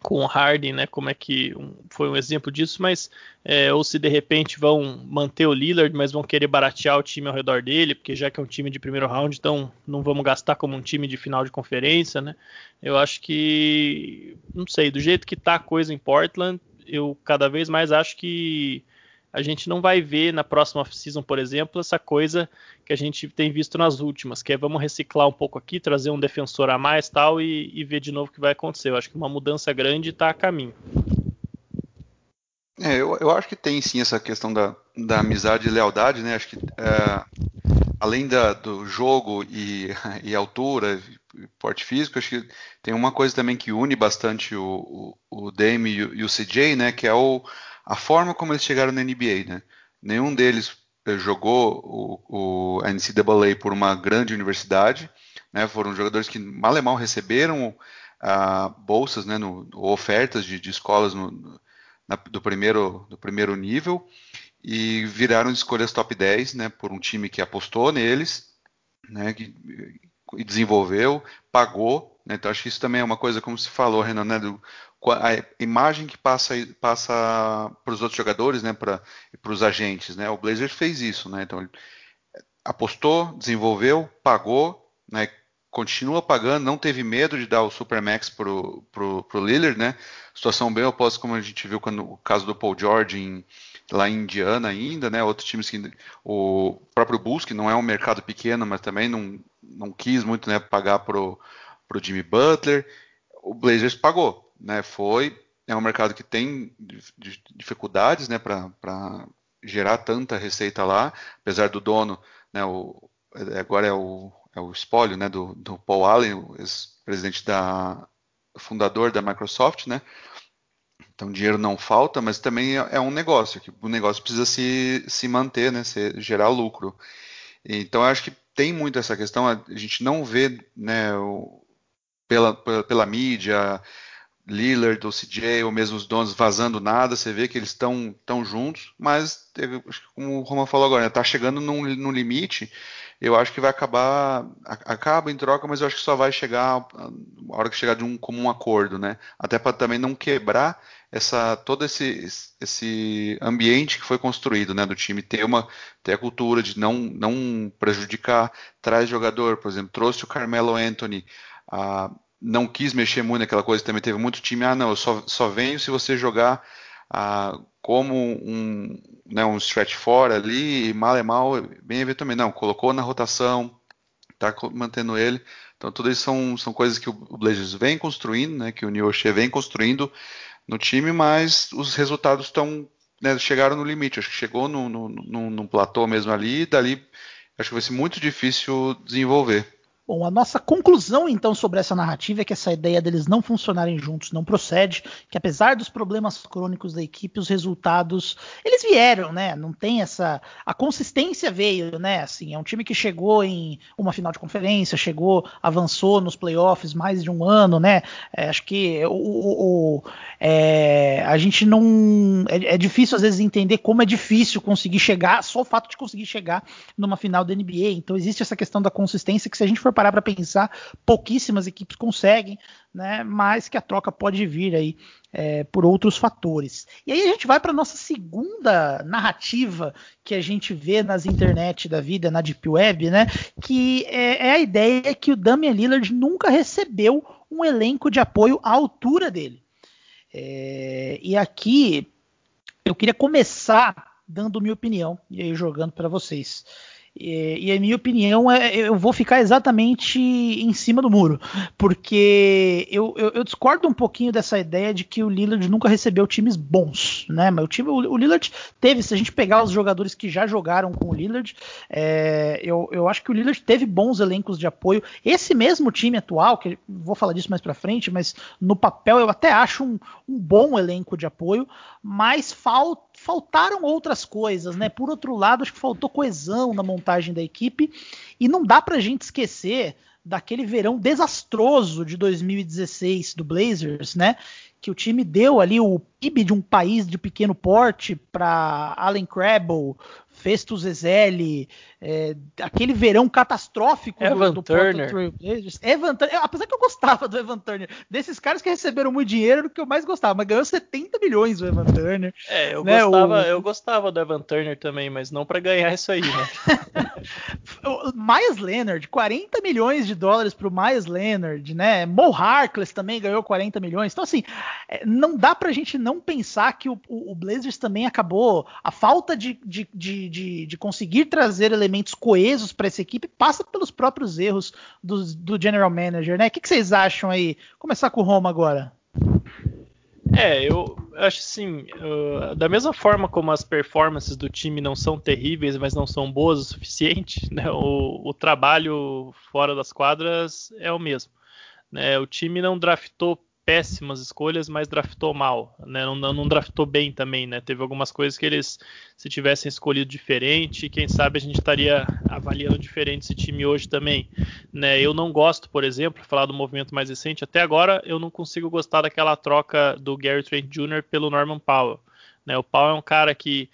com o Harden, né? Como é que um, foi um exemplo disso, mas é, ou se de repente vão manter o Lillard, mas vão querer baratear o time ao redor dele, porque já que é um time de primeiro round, então não vamos gastar como um time de final de conferência, né? Eu acho que não sei, do jeito que tá a coisa em Portland, eu cada vez mais acho que a gente não vai ver na próxima season, por exemplo, essa coisa que a gente tem visto nas últimas, que é vamos reciclar um pouco aqui, trazer um defensor a mais tal e, e ver de novo o que vai acontecer. Eu acho que uma mudança grande está a caminho.
É, eu, eu, acho que tem sim essa questão da, da amizade e lealdade, né? Acho que é, além da, do jogo e, e altura, porte físico. Acho que tem uma coisa também que une bastante o, o, o Dame e o, e o, CJ, né? Que é o, a forma como eles chegaram na NBA, né? Nenhum deles eh, jogou o, o NCAA por uma grande universidade, né? Foram jogadores que mal e mal receberam uh, bolsas, né? No, ofertas de, de escolas no, na, do, primeiro, do primeiro nível e viraram escolhas top 10, né? Por um time que apostou neles, né? Que, e desenvolveu, pagou. Né? Então acho que isso também é uma coisa, como se falou, Renan, né? Do, a imagem que passa passa para os outros jogadores, né? Para os agentes, né? O Blazers fez isso, né? Então ele apostou, desenvolveu, pagou, né? Continua pagando, não teve medo de dar o Supermax pro, pro, pro Lillard, né? Situação bem oposta como a gente viu quando o caso do Paul George em, lá em Indiana ainda, né? Outros times que o próprio Bulls, que não é um mercado pequeno, mas também não, não quis muito, né, pagar pro pro Jimmy Butler. O Blazers pagou, né? Foi é um mercado que tem dificuldades, né, para gerar tanta receita lá, apesar do dono, né, o, agora é o, é o espólio, né, do, do Paul Allen, o ex-presidente da fundador da Microsoft, né, então, dinheiro não falta, mas também é, é um negócio, que o negócio precisa se, se manter, né, se, gerar lucro. Então, eu acho que tem muito essa questão, a gente não vê né, o, pela, pela, pela, mídia, Lillard ou CJ, ou mesmo os donos vazando nada, você vê que eles estão tão juntos, mas, como o Roma falou agora, está né, chegando num, num limite eu acho que vai acabar, acaba em troca, mas eu acho que só vai chegar a hora que chegar de um comum acordo, né? Até para também não quebrar essa todo esse, esse ambiente que foi construído, né, do time ter uma ter a cultura de não não prejudicar, traz jogador, por exemplo, trouxe o Carmelo Anthony, ah, não quis mexer muito naquela coisa, também teve muito time, ah, não, eu só, só venho se você jogar ah, como um, né, um stretch fora ali, e mal é mal, bem eventualmente, não, colocou na rotação, tá mantendo ele. Então, tudo isso são, são coisas que o Blazers vem construindo, né, que o York vem construindo no time, mas os resultados estão né, chegaram no limite. Acho que chegou no, no platô mesmo ali, e dali acho que vai ser muito difícil desenvolver.
Bom, a nossa conclusão então sobre essa narrativa é que essa ideia deles não funcionarem juntos não procede, que apesar dos problemas crônicos da equipe, os resultados eles vieram, né? Não tem essa a consistência veio, né? Assim, é um time que chegou em uma final de conferência, chegou, avançou nos playoffs mais de um ano, né? É, acho que o, o, o é, a gente não é, é difícil às vezes entender como é difícil conseguir chegar, só o fato de conseguir chegar numa final da NBA. Então existe essa questão da consistência que se a gente for parar para pensar, pouquíssimas equipes conseguem, né? Mas que a troca pode vir aí é, por outros fatores. E aí a gente vai para nossa segunda narrativa que a gente vê nas internet da vida, na deep web, né? Que é, é a ideia que o Damian Lillard nunca recebeu um elenco de apoio à altura dele. É, e aqui eu queria começar dando minha opinião e aí jogando para vocês. E, e, a minha opinião é, eu vou ficar exatamente em cima do muro, porque eu, eu, eu, discordo um pouquinho dessa ideia de que o Lillard nunca recebeu times bons, né? Mas o time, o, o Lillard teve, se a gente pegar os jogadores que já jogaram com o Lillard, é, eu, eu acho que o Lillard teve bons elencos de apoio. Esse mesmo time atual, que vou falar disso mais para frente, mas no papel eu até acho um, um bom elenco de apoio, mas falta faltaram outras coisas, né? Por outro lado, acho que faltou coesão na montagem da equipe e não dá pra gente esquecer daquele verão desastroso de 2016 do Blazers, né? Que o time deu ali o PIB de um país de pequeno porte para Allen Crabble, Festus Ezeli, é, aquele verão catastrófico
Evan do, do Turner.
Evan Turner. Apesar que eu gostava do Evan Turner, desses caras que receberam muito dinheiro do que eu mais gostava, mas ganhou 70 milhões o Evan Turner.
É, eu, né, gostava, o... eu gostava do Evan Turner também, mas não para ganhar isso aí, né?
o Miles Leonard, 40 milhões de dólares pro Miles Leonard, né? Mo Harkless também ganhou 40 milhões. Então, assim, é, não dá pra gente não pensar que o, o, o Blazers também acabou. A falta de, de, de, de, de conseguir trazer elementos coesos para essa equipe passa pelos próprios erros do, do general manager, né? O que, que, vocês acham aí? Começar com o Roma agora.
É, eu acho assim, uh, da mesma forma como as performances do time não são terríveis, mas não são boas o suficiente, né, o, o trabalho fora das quadras é o mesmo. Né, o time não draftou péssimas escolhas, mas draftou mal, né? Não, não, draftou bem também, né? Teve algumas coisas que eles, se tivessem escolhido diferente, quem sabe a gente estaria avaliando diferente esse time hoje também, né? Eu não gosto, por exemplo, falar do movimento mais recente, até agora eu não consigo gostar daquela troca do Gary Trent Jr. pelo Norman Powell, né? O Powell é um cara que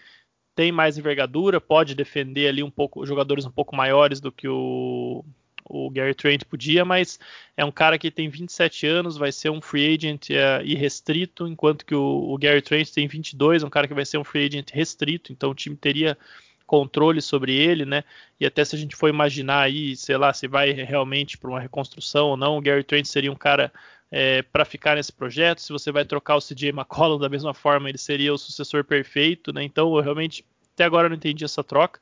tem mais envergadura, pode defender ali um pouco jogadores um pouco maiores do que o o Gary Trent podia, mas é um cara que tem 27 anos, vai ser um free agent é, irrestrito, enquanto que o, o, Gary Trent tem 22, é um cara que vai ser um free agent restrito, então o time teria controle sobre ele, né? E até se a gente for imaginar aí, sei lá, se vai realmente para uma reconstrução ou não, o Gary Trent seria um cara é, para ficar nesse projeto. Se você vai trocar o CJ McCollum da mesma forma, ele seria o sucessor perfeito, né? Então eu realmente até agora não entendi essa troca.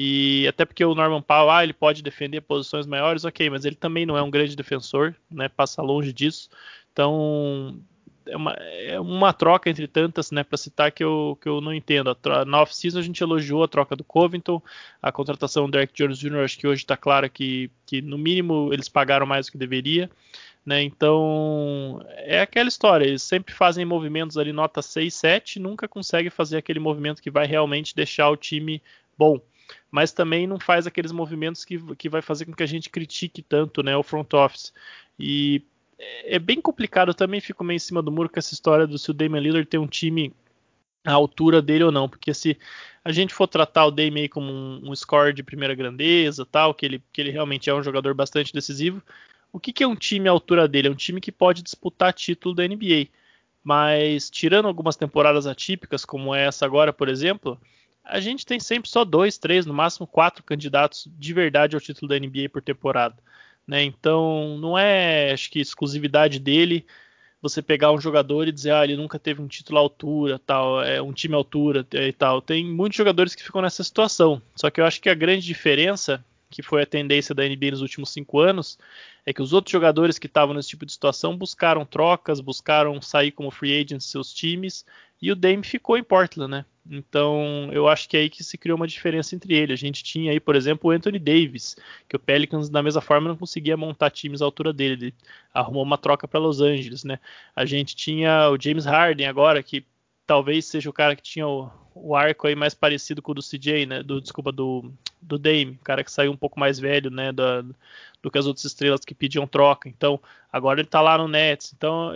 E até porque o Norman Powell, ah, ele pode defender posições maiores, ok, mas ele também não é um grande defensor, né? Passa longe disso. Então é uma, é uma troca entre tantas, né? Para citar que eu, que eu não entendo. Na off-season a gente elogiou a troca do Covington, a contratação do Derek Jones Jr. Acho que hoje está claro que, que no mínimo eles pagaram mais do que deveria. Né? Então, é aquela história, eles sempre fazem movimentos ali nota 6, 7, nunca conseguem fazer aquele movimento que vai realmente deixar o time bom mas também não faz aqueles movimentos que, que vai fazer com que a gente critique tanto né, o front office. E é, é bem complicado, eu também fico meio em cima do muro com essa história do se o Damian Lillard tem um time à altura dele ou não, porque se a gente for tratar o Damian como um, um score de primeira grandeza, tal, que ele, que ele realmente é um jogador bastante decisivo, o que, que é um time à altura dele? É um time que pode disputar título da NBA. Mas tirando algumas temporadas atípicas, como essa agora, por exemplo, a gente tem sempre só dois, três, no máximo quatro candidatos de verdade ao título da NBA por temporada. Né? Então, não é, acho que, exclusividade dele você pegar um jogador e dizer, ah, ele nunca teve um título à altura, tal, é um time à altura e tal. Tem muitos jogadores que ficam nessa situação. Só que eu acho que a grande diferença, que foi a tendência da NBA nos últimos cinco anos, é que os outros jogadores que estavam nesse tipo de situação buscaram trocas, buscaram sair como free agents seus times, e o Dame ficou em Portland, né? Então, eu acho que é aí que se criou uma diferença entre ele. A gente tinha aí, por exemplo, o Anthony Davis, que o Pelicans, da mesma forma, não conseguia montar times à altura dele. Ele arrumou uma troca para Los Angeles, né? A gente tinha o James Harden agora, que talvez seja o cara que tinha o, o arco aí mais parecido com o do CJ, né? Do, desculpa, do, do Dame, o cara que saiu um pouco mais velho, né? Da, do que as outras estrelas que pediam troca. Então, agora ele tá lá no Nets. Então,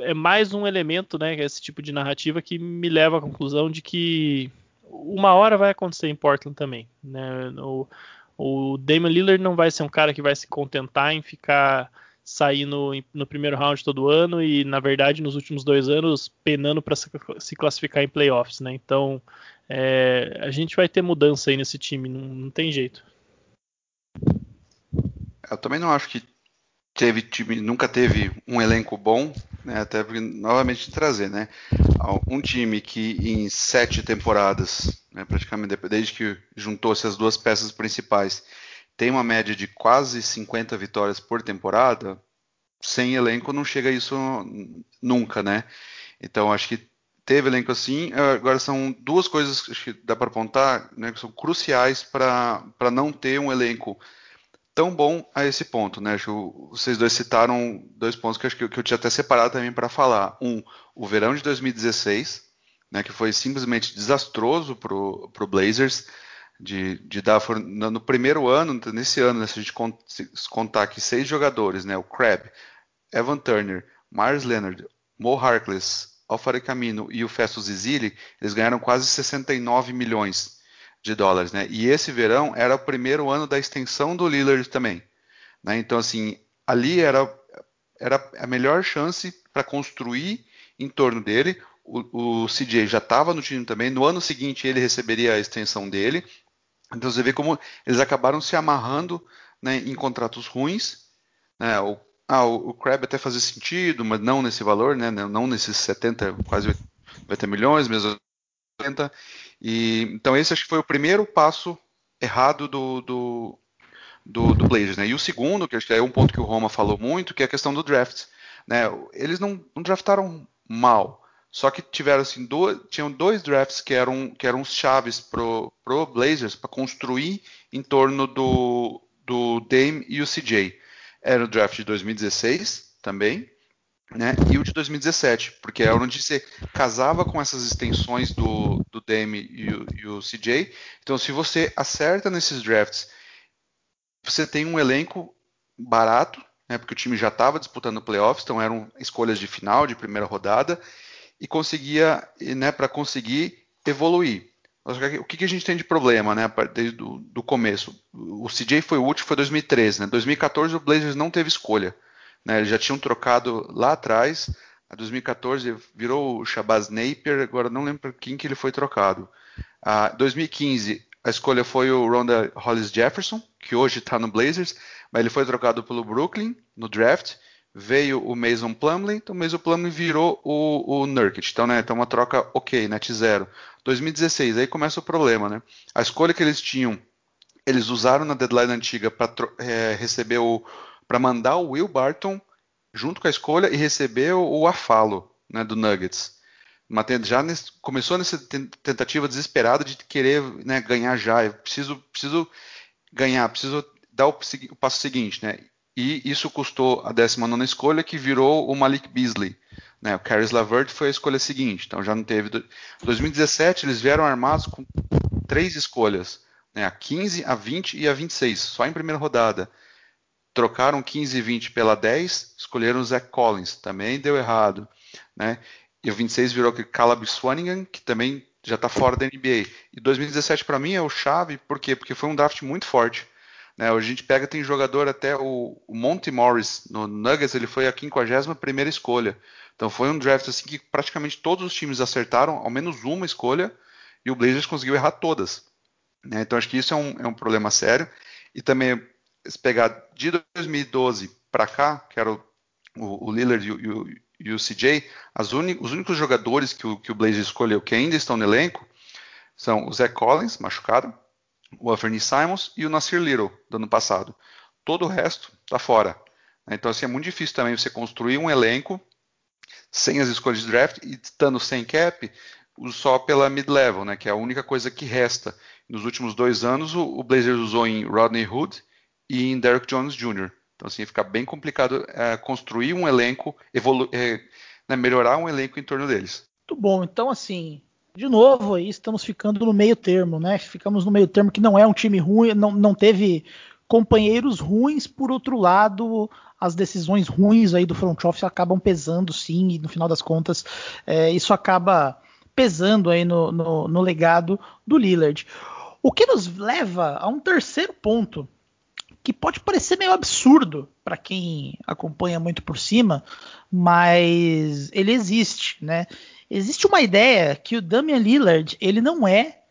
é mais um elemento, né, esse tipo de narrativa que me leva à conclusão de que uma hora vai acontecer em Portland também, né? O, o Damon Lillard não vai ser um cara que vai se contentar em ficar saindo no primeiro round todo ano e, na verdade, nos últimos dois anos penando para se classificar em playoffs, né? Então, é, a gente vai ter mudança aí nesse time, não, não tem jeito.
Eu também não acho que teve time, nunca teve um elenco bom, né, até porque, novamente trazer, né, um time que em sete temporadas, né, praticamente desde que juntou-se as duas peças principais, tem uma média de quase 50 vitórias por temporada, sem elenco não chega a isso nunca, né? Então acho que teve elenco assim. Agora são duas coisas que dá para apontar, né, que são cruciais para não ter um elenco tão bom a esse ponto, né? Acho que vocês dois citaram dois pontos que, acho que, que eu tinha até separado também para falar. Um, o verão de 2016, né, que foi simplesmente desastroso para o Blazers, de, de dar no primeiro ano, nesse ano, né, se a gente contar aqui seis jogadores, né, o Crab, Evan Turner, Myers Leonard, Mo Harkless, Alfaro Camino e o Festus Ezili, eles ganharam quase 69 milhões de dólares, né? E esse verão era o primeiro ano da extensão do Lillard também, né? Então assim, ali era era a melhor chance para construir em torno dele. O, o CJ já estava no time também. No ano seguinte ele receberia a extensão dele. Então você vê como eles acabaram se amarrando né, em contratos ruins. Né? O, ah, o, o Crab até fazia sentido, mas não nesse valor, né? Não nesses 70, quase 80 milhões, mesmo 80. E, então esse acho que foi o primeiro passo errado do, do, do, do Blazers. Né? E o segundo, que acho que é um ponto que o Roma falou muito, que é a questão do draft. Né? Eles não, não draftaram mal. Só que tiveram assim, dois, tinham dois drafts que eram, que eram chaves pro, pro Blazers para construir em torno do, do Dame e o CJ. Era o draft de 2016 também, né? E o de 2017, porque era onde você casava com essas extensões do, do Dame e o, e o CJ. Então, se você acerta nesses drafts, você tem um elenco barato, né? Porque o time já estava disputando playoffs, então eram escolhas de final, de primeira rodada e conseguia, né, para conseguir evoluir. O que, que, a gente tem de problema, né, desde o do começo? O CJ foi último, foi 2013, né? 2014 o Blazers não teve escolha, né? Eles já tinham trocado lá atrás. A 2014 virou o Shabazz Napier, agora não lembro quem que ele foi trocado. A 2015 a escolha foi o Ronda Hollis Jefferson, que hoje está no Blazers, mas ele foi trocado pelo Brooklyn no draft veio o Mason Plumlee, então o Mason Plumlee virou o, o Nurkic. Então, né, então uma troca ok, net zero. 2016, aí começa o problema, né? A escolha que eles tinham, eles usaram na deadline antiga para é, receber o, para mandar o Will Barton junto com a escolha e receber o, o Afalo, né, do Nuggets. Já nesse, começou nessa tentativa desesperada de querer né, ganhar já. Eu preciso, preciso ganhar, preciso dar o, o passo seguinte, né? e isso custou a 19 escolha, que virou o Malik Beasley. Né? O Caris LaVert foi a escolha seguinte, então já não teve. Em 2017, eles vieram armados com três escolhas, né? a 15, a 20 e a 26, só em primeira rodada. Trocaram 15 e 20 pela 10, escolheram o Zach Collins, também deu errado. Né? E o 26 virou o Caleb Swanigan, que também já está fora da NBA. E 2017 para mim é o chave, por quê? Porque foi um draft muito forte. Né? A gente pega, tem jogador até o, o Monty Morris no Nuggets, ele foi a 51 primeira escolha. Então foi um draft assim que praticamente todos os times acertaram ao menos uma escolha e o Blazers conseguiu errar todas. Né? Então acho que isso é um, é um problema sério. E também, se pegar de 2012 para cá, que era o, o, Lillard e o, e o CJ, uni, os únicos jogadores que o, que o escolheu que ainda estão no elenco são o Zach Collins, machucado, o Anthony Simons e o Nasir Little do ano passado. Todo o resto está fora. Então assim, é muito difícil também você construir um elenco sem as escolhas de draft e estando sem cap só pela mid-level, né, que é a única coisa que resta. Nos últimos dois anos o, o Blazers usou em Rodney Hood e em Derrick Jones Jr. Então assim fica bem complicado é, construir um elenco, é, né, melhorar um elenco em torno deles.
Muito bom. Então assim de novo aí estamos ficando no meio termo, né? Ficamos no meio termo que não é um time ruim, não, não teve companheiros ruins, por outro lado, as decisões ruins aí do front office acabam pesando sim, e no final das contas é, isso acaba pesando aí no, no, no legado do Lillard. O que nos leva a um terceiro ponto, que pode parecer meio absurdo para quem acompanha muito por cima, mas ele existe, né? Existe uma ideia que o Damian Lillard ele não é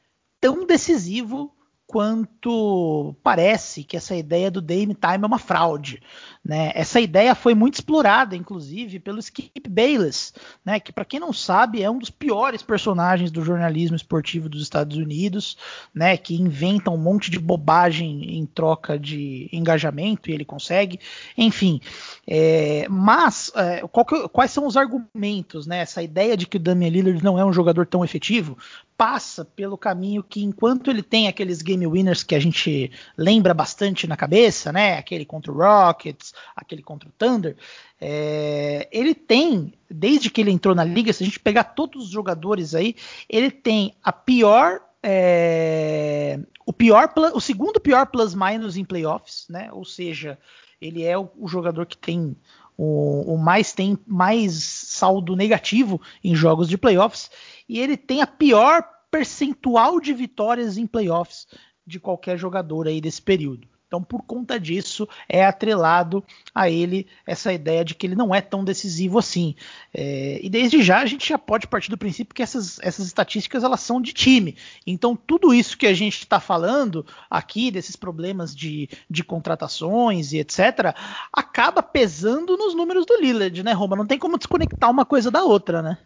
tão decisivo quanto parece que essa ideia do Dame Time é uma fraude. Né? Essa ideia foi muito explorada, inclusive, pelo Skip Bayless, né? que, para quem não sabe, é um dos piores personagens do jornalismo esportivo dos Estados Unidos, né? que inventa um monte de bobagem em troca de engajamento, e ele consegue. Enfim, é, mas é, que, quais são os argumentos? Né? Essa ideia de que o Damian Lillard não é um jogador tão efetivo passa pelo caminho que, enquanto ele tem aqueles game winners que a gente lembra bastante na cabeça, né? aquele contra o Rockets, aquele contra o Thunder, é, ele tem, desde que ele entrou na liga, se a gente pegar todos os jogadores aí, ele tem a pior. É, o pior, o segundo pior plus minus em playoffs, né? Ou seja, ele é o, o jogador que tem o, o, mais tem mais saldo negativo em jogos de playoffs e ele tem a pior percentual de vitórias em playoffs de qualquer jogador aí desse período. Então, por conta disso, é atrelado a ele essa ideia de que ele não é tão decisivo assim. É, e desde já a gente já pode partir do princípio que essas, essas estatísticas elas são de time. Então, tudo isso que a gente está falando aqui, desses problemas de, de contratações e etc., acaba pesando nos números do Lillard, né, Roma? Não tem como desconectar uma coisa da outra, né?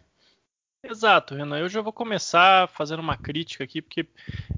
Exato, Renan. Eu já vou começar fazendo uma crítica aqui, porque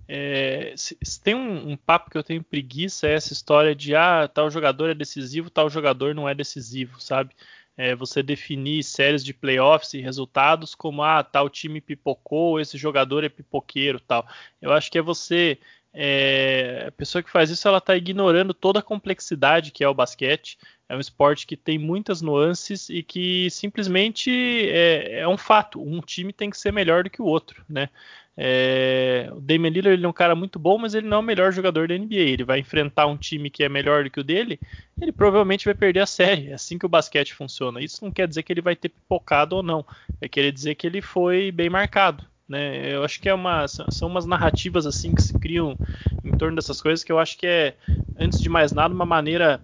é, se, se tem um, um, papo que eu tenho preguiça, é essa história de ah, tal jogador é decisivo, tal jogador não é decisivo, sabe? é, você definir séries de playoffs e resultados como ah tal time pipocou, esse jogador é pipoqueiro, tal. Eu acho que é você é, a pessoa que faz isso ela está ignorando toda a complexidade que é o basquete. É um esporte que tem muitas nuances e que simplesmente é, é um fato. Um time tem que ser melhor do que o outro, né? É, o Damian Lillard ele é um cara muito bom, mas ele não é o melhor jogador da NBA. Ele vai enfrentar um time que é melhor do que o dele, ele provavelmente vai perder a série. É assim que o basquete funciona. Isso não quer dizer que ele vai ter pipocado ou não. É querer dizer que ele foi bem marcado. Né? Eu acho que é uma, são umas narrativas assim que se criam em torno dessas coisas que eu acho que é, antes de mais nada, uma maneira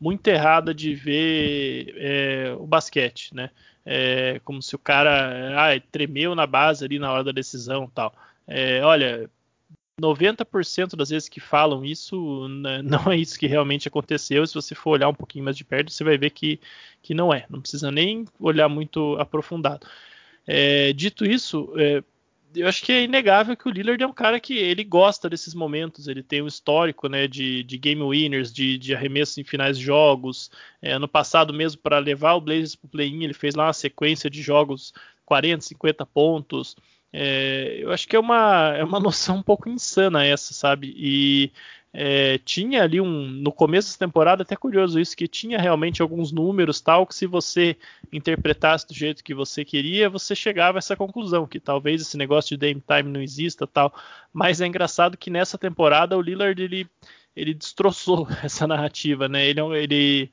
muito errada de ver é, o basquete, né? É, como se o cara ah, tremeu na base ali na hora da decisão tal. É, olha, 90% das vezes que falam isso, né, não é isso que realmente aconteceu. Se você for olhar um pouquinho mais de perto, você vai ver que, que não é. Não precisa nem olhar muito aprofundado. É, dito isso, é, eu acho que é inegável que o Lillard é um cara que ele gosta desses momentos, ele tem um histórico né, de, de game winners, de, de arremessos em finais de jogos. É, ano passado mesmo, para levar o Blazers para o play-in, ele fez lá uma sequência de jogos 40, 50 pontos. É, eu acho que é uma, é uma noção um pouco insana essa, sabe? E é, tinha ali um no começo da temporada até curioso isso que tinha realmente alguns números tal que se você interpretasse do jeito que você queria você chegava a essa conclusão que talvez esse negócio de game time não exista tal. Mas é engraçado que nessa temporada o Lillard ele, ele destroçou essa narrativa né? Ele, é ele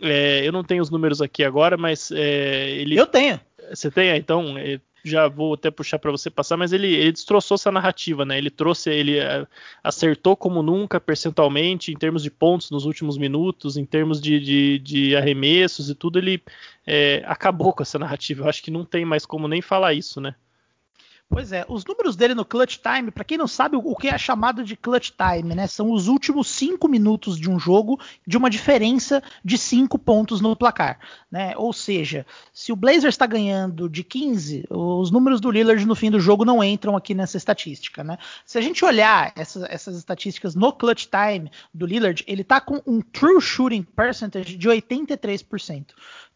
é, eu não tenho os números aqui agora mas é, ele
eu tenho.
Você tem? Então é, já vou até puxar para você passar, mas ele, ele destroçou essa narrativa, né? Ele trouxe, ele é, acertou como nunca percentualmente em termos de pontos nos últimos minutos, em termos de, de, de arremessos e tudo, ele é, acabou com essa narrativa. Eu acho que não tem mais como nem falar isso, né?
Pois é, os números dele no clutch time, para quem não sabe o que é chamado de clutch time, né? São os últimos cinco minutos de um jogo de uma diferença de cinco pontos no placar, né? Ou seja, se o Blazers está ganhando de 15, os números do Lillard no fim do jogo não entram aqui nessa estatística, né? Se a gente olhar essas, essas estatísticas no clutch time do Lillard, ele está com um true shooting percentage de 83%.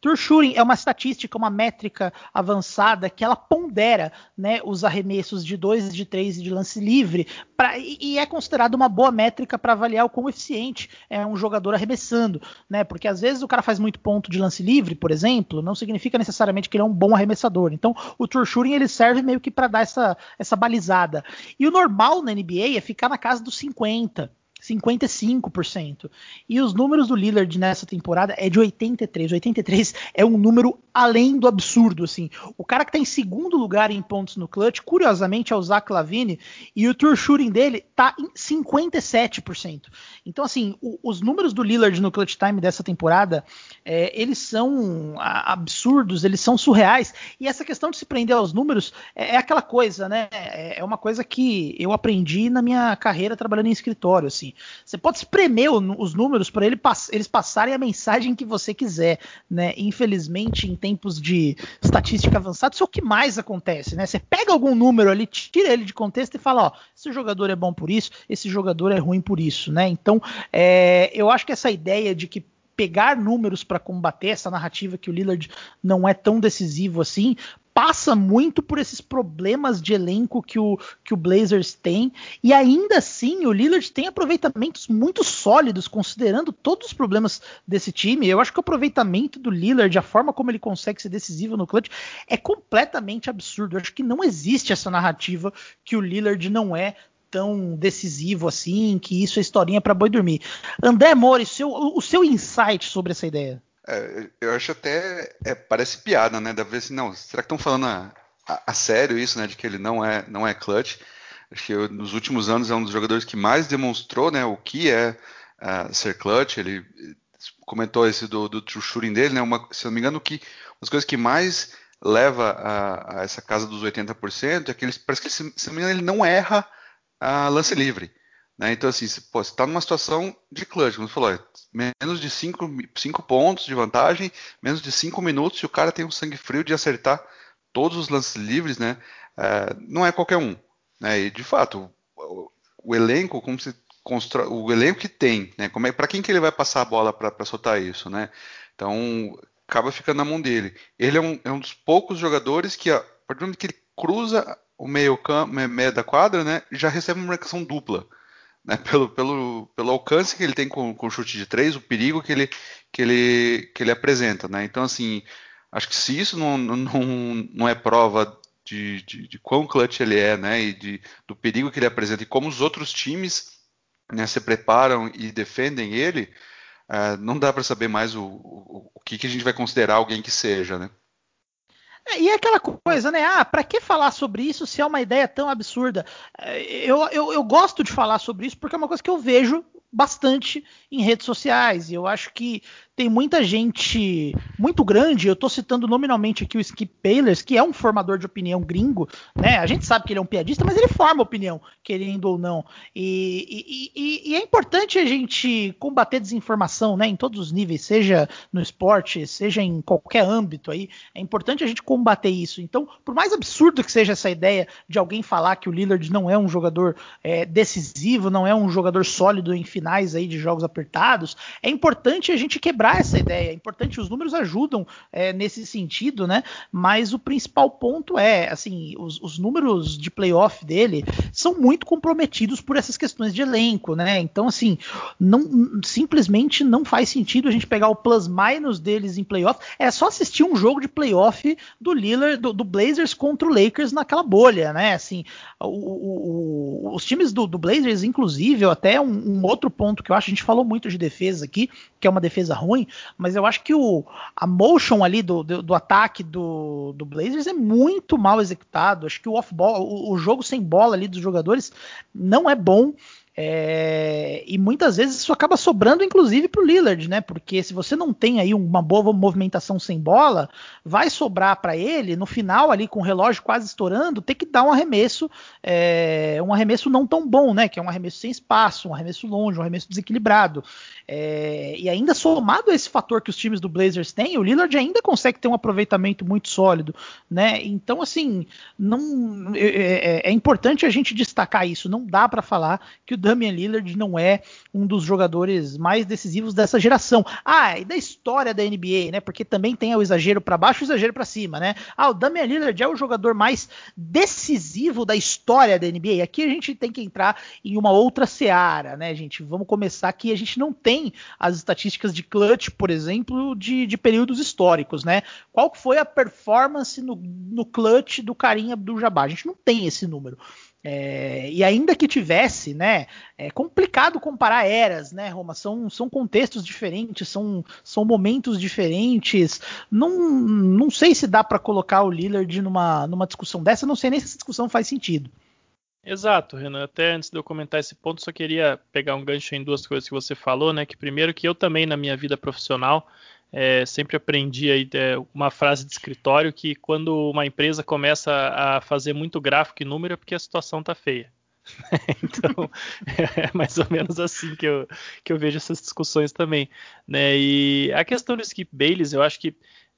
True shooting é uma estatística, uma métrica avançada que ela pondera né, os arremessos de 2, de 3 e de lance livre pra, e, e, é considerado uma boa métrica para avaliar o quão eficiente é um jogador arremessando. Né, porque às vezes o cara faz muito ponto de lance livre, por exemplo, não significa necessariamente que ele é um bom arremessador. Então o true shooting ele serve meio que para dar essa, essa balizada. E o normal na NBA é ficar na casa dos 50. 55%. E os números do Lillard nessa temporada é de 83. 83 é um número além do absurdo, assim. O cara que tá em segundo lugar em pontos no clutch, curiosamente, é o Zach Lavine, e o true shooting dele tá em 57%. Então, assim, o, os números do Lillard no clutch time dessa temporada, é, eles são absurdos, eles são surreais, e essa questão de se prender aos números é, é aquela coisa, né? É, é uma coisa que eu aprendi na minha carreira trabalhando em escritório, assim. Você pode espremer os números para ele, eles passarem a mensagem que você quiser, né? Infelizmente, em tempos de estatística avançada, isso é o que mais acontece, né? Você pega algum número ali, tira ele de contexto e fala, ó, esse jogador é bom por isso, esse jogador é ruim por isso, né? Então, é, eu acho que essa ideia de que pegar números para combater essa narrativa que o Lillard não é tão decisivo assim, passa muito por esses problemas de elenco que o, que o Blazers tem. E ainda assim, o Lillard tem aproveitamentos muito sólidos, considerando todos os problemas desse time. Eu acho que o aproveitamento do Lillard, a forma como ele consegue ser decisivo no clutch, é completamente absurdo. Eu acho que não existe essa narrativa que o Lillard não é tão decisivo assim, que isso é historinha para boi dormir. André Mori, seu, o seu insight sobre essa ideia?
É, eu acho até. É, parece piada, né? Ver assim, não, será que estão falando a, a, a, sério isso, né? De que ele não é, não é clutch. Acho que eu, nos últimos anos é um dos jogadores que mais demonstrou né, o que é uh, ser clutch. Ele comentou esse do, do true shooting dele, né? Uma, se não me engano, que das coisas que mais leva a, a essa casa dos 80% é que ele, parece que, se não me engano, ele não erra a lance livre. Né? Então, assim, você está numa situação de clutch, como você falou, é menos de 5 pontos de vantagem, menos de 5 minutos, e o cara tem um sangue frio de acertar todos os lances livres, né? É, não é qualquer um. Né? E, de fato, o, o elenco, como se constrói, o elenco que tem, né? Como é, para quem que ele vai passar a bola para soltar isso, né? Então, acaba ficando na mão dele. Ele é um, é um dos poucos jogadores que, a partir do momento que ele cruza o meio, meio da quadra, né, já recebe uma marcação dupla. Né, pelo, pelo, pelo alcance que ele tem com, com o chute de três, o perigo que ele, que ele, que ele apresenta. Né? Então, assim, acho que se isso não, não, não é prova de, de, de quão clutch ele é, né, e de, do perigo que ele apresenta, e como os outros times né, se preparam e defendem ele, uh, não dá para saber mais o, o, o que, que, a gente vai considerar alguém que seja, né?
É, e é aquela coisa, né? Ah, para que falar sobre isso se é uma ideia tão absurda? É, eu, eu, eu gosto de falar sobre isso porque é uma coisa que eu vejo bastante em redes sociais. E eu acho que tem muita gente muito grande, eu estou citando nominalmente aqui o Skip Bayless, que é um formador de opinião gringo, né? A gente sabe que ele é um piadista, mas ele forma opinião, querendo ou não. E, e, e, e é importante a gente combater desinformação, né? Em todos os níveis, seja no esporte, seja em qualquer âmbito aí. É importante a gente combater isso. Então, por mais absurdo que seja essa ideia de alguém falar que o Lillard não é um jogador é, decisivo, não é um jogador sólido em finais aí de jogos apertados, é importante a gente quebrar essa ideia. É importante, os números ajudam é, nesse sentido, né? Mas o principal ponto é, assim, os, os, números de playoff dele são muito comprometidos por essas questões de elenco, né? Então, assim, não simplesmente não faz sentido a gente pegar o plus-minus deles em playoff. É só assistir um jogo de playoff do Lillard, do, do Blazers contra o Lakers naquela bolha, né? Assim, o, o, os times do, do, Blazers, inclusive, até um, um outro ponto que eu acho, a gente falou muito de defesa aqui, que é uma defesa ruim mas eu acho que o, a motion ali do, do, do ataque do, do, Blazers é muito mal executado. Acho que o off-ball, o, o jogo sem bola ali dos jogadores não é bom. É, e muitas vezes isso acaba sobrando, inclusive, para o Lillard, né? Porque se você não tem aí uma boa movimentação sem bola, vai sobrar para ele no final ali com o relógio quase estourando, ter que dar um arremesso, é, um arremesso não tão bom, né? Que é um arremesso sem espaço, um arremesso longe, um arremesso desequilibrado. É, e ainda somado a esse fator que os times do Blazers têm, o Lillard ainda consegue ter um aproveitamento muito sólido, né? Então, assim, não é, é, é importante a gente destacar isso. Não dá para falar que o Damian Lillard não é um dos jogadores mais decisivos dessa geração. Ah, e da história da NBA, né? Porque também tem o exagero para baixo e o exagero para cima, né? Ah, o Damian Lillard é o jogador mais decisivo da história da NBA. Aqui a gente tem que entrar em uma outra seara, né, gente? Vamos começar aqui. A gente não tem as estatísticas de clutch, por exemplo, de, de períodos históricos, né? Qual foi a performance no, no clutch do Carinha do Jabá? A gente não tem esse número. É, e ainda que tivesse, né, é complicado comparar eras, né, Roma? São, são contextos diferentes, são, são momentos diferentes. Não, não sei se dá para colocar o Lillard numa, numa discussão dessa, não sei nem se essa discussão faz sentido.
Exato, Renan. Até antes de eu comentar esse ponto, só queria pegar um gancho em duas coisas que você falou, né? Que primeiro que eu também na minha vida profissional é, sempre aprendi aí, é, uma frase de escritório que quando uma empresa começa a fazer muito gráfico e número é porque a situação está feia. então é mais ou menos assim que eu, que eu vejo essas discussões também. Né? E a questão do Skip Bayless, eu acho que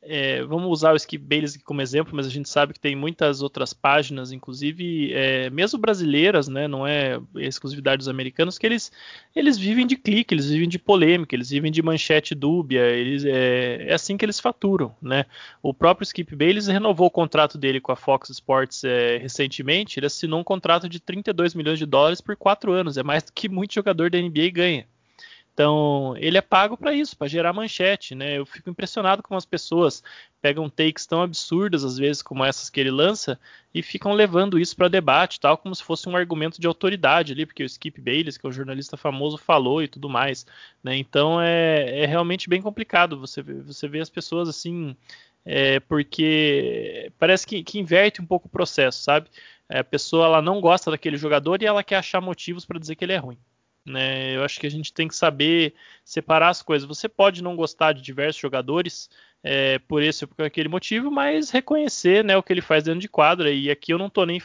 é, vamos usar o Skip Bayless como exemplo, mas a gente sabe que tem muitas outras páginas, inclusive é, mesmo brasileiras, né, não é exclusividade dos americanos, que eles, eles vivem de clique, eles vivem de polêmica, eles vivem de manchete dúbia, eles, é, é assim que eles faturam. Né? O próprio Skip Bayless renovou o contrato dele com a Fox Sports é, recentemente, ele assinou um contrato de 32 milhões de dólares por quatro anos, é mais do que muito jogador da NBA ganha. Então, ele é pago para isso, para gerar manchete, né? Eu fico impressionado como as pessoas pegam takes tão absurdas, às vezes, como essas que ele lança, e ficam levando isso para debate, tal, como se fosse um argumento de autoridade ali, porque o Skip Bayless, que é um jornalista famoso, falou e tudo mais, né? Então, é, é realmente bem complicado você ver, você vê as pessoas assim, é, porque parece que, que inverte um pouco o processo, sabe? É, a pessoa ela não gosta daquele jogador e ela quer achar motivos para dizer que ele é ruim. Né? Eu acho que a gente tem que saber separar as coisas. Você pode não gostar de diversos jogadores, é, por esse ou por aquele motivo, mas reconhecer né, o que ele faz dentro de quadra. E aqui eu não tô nem,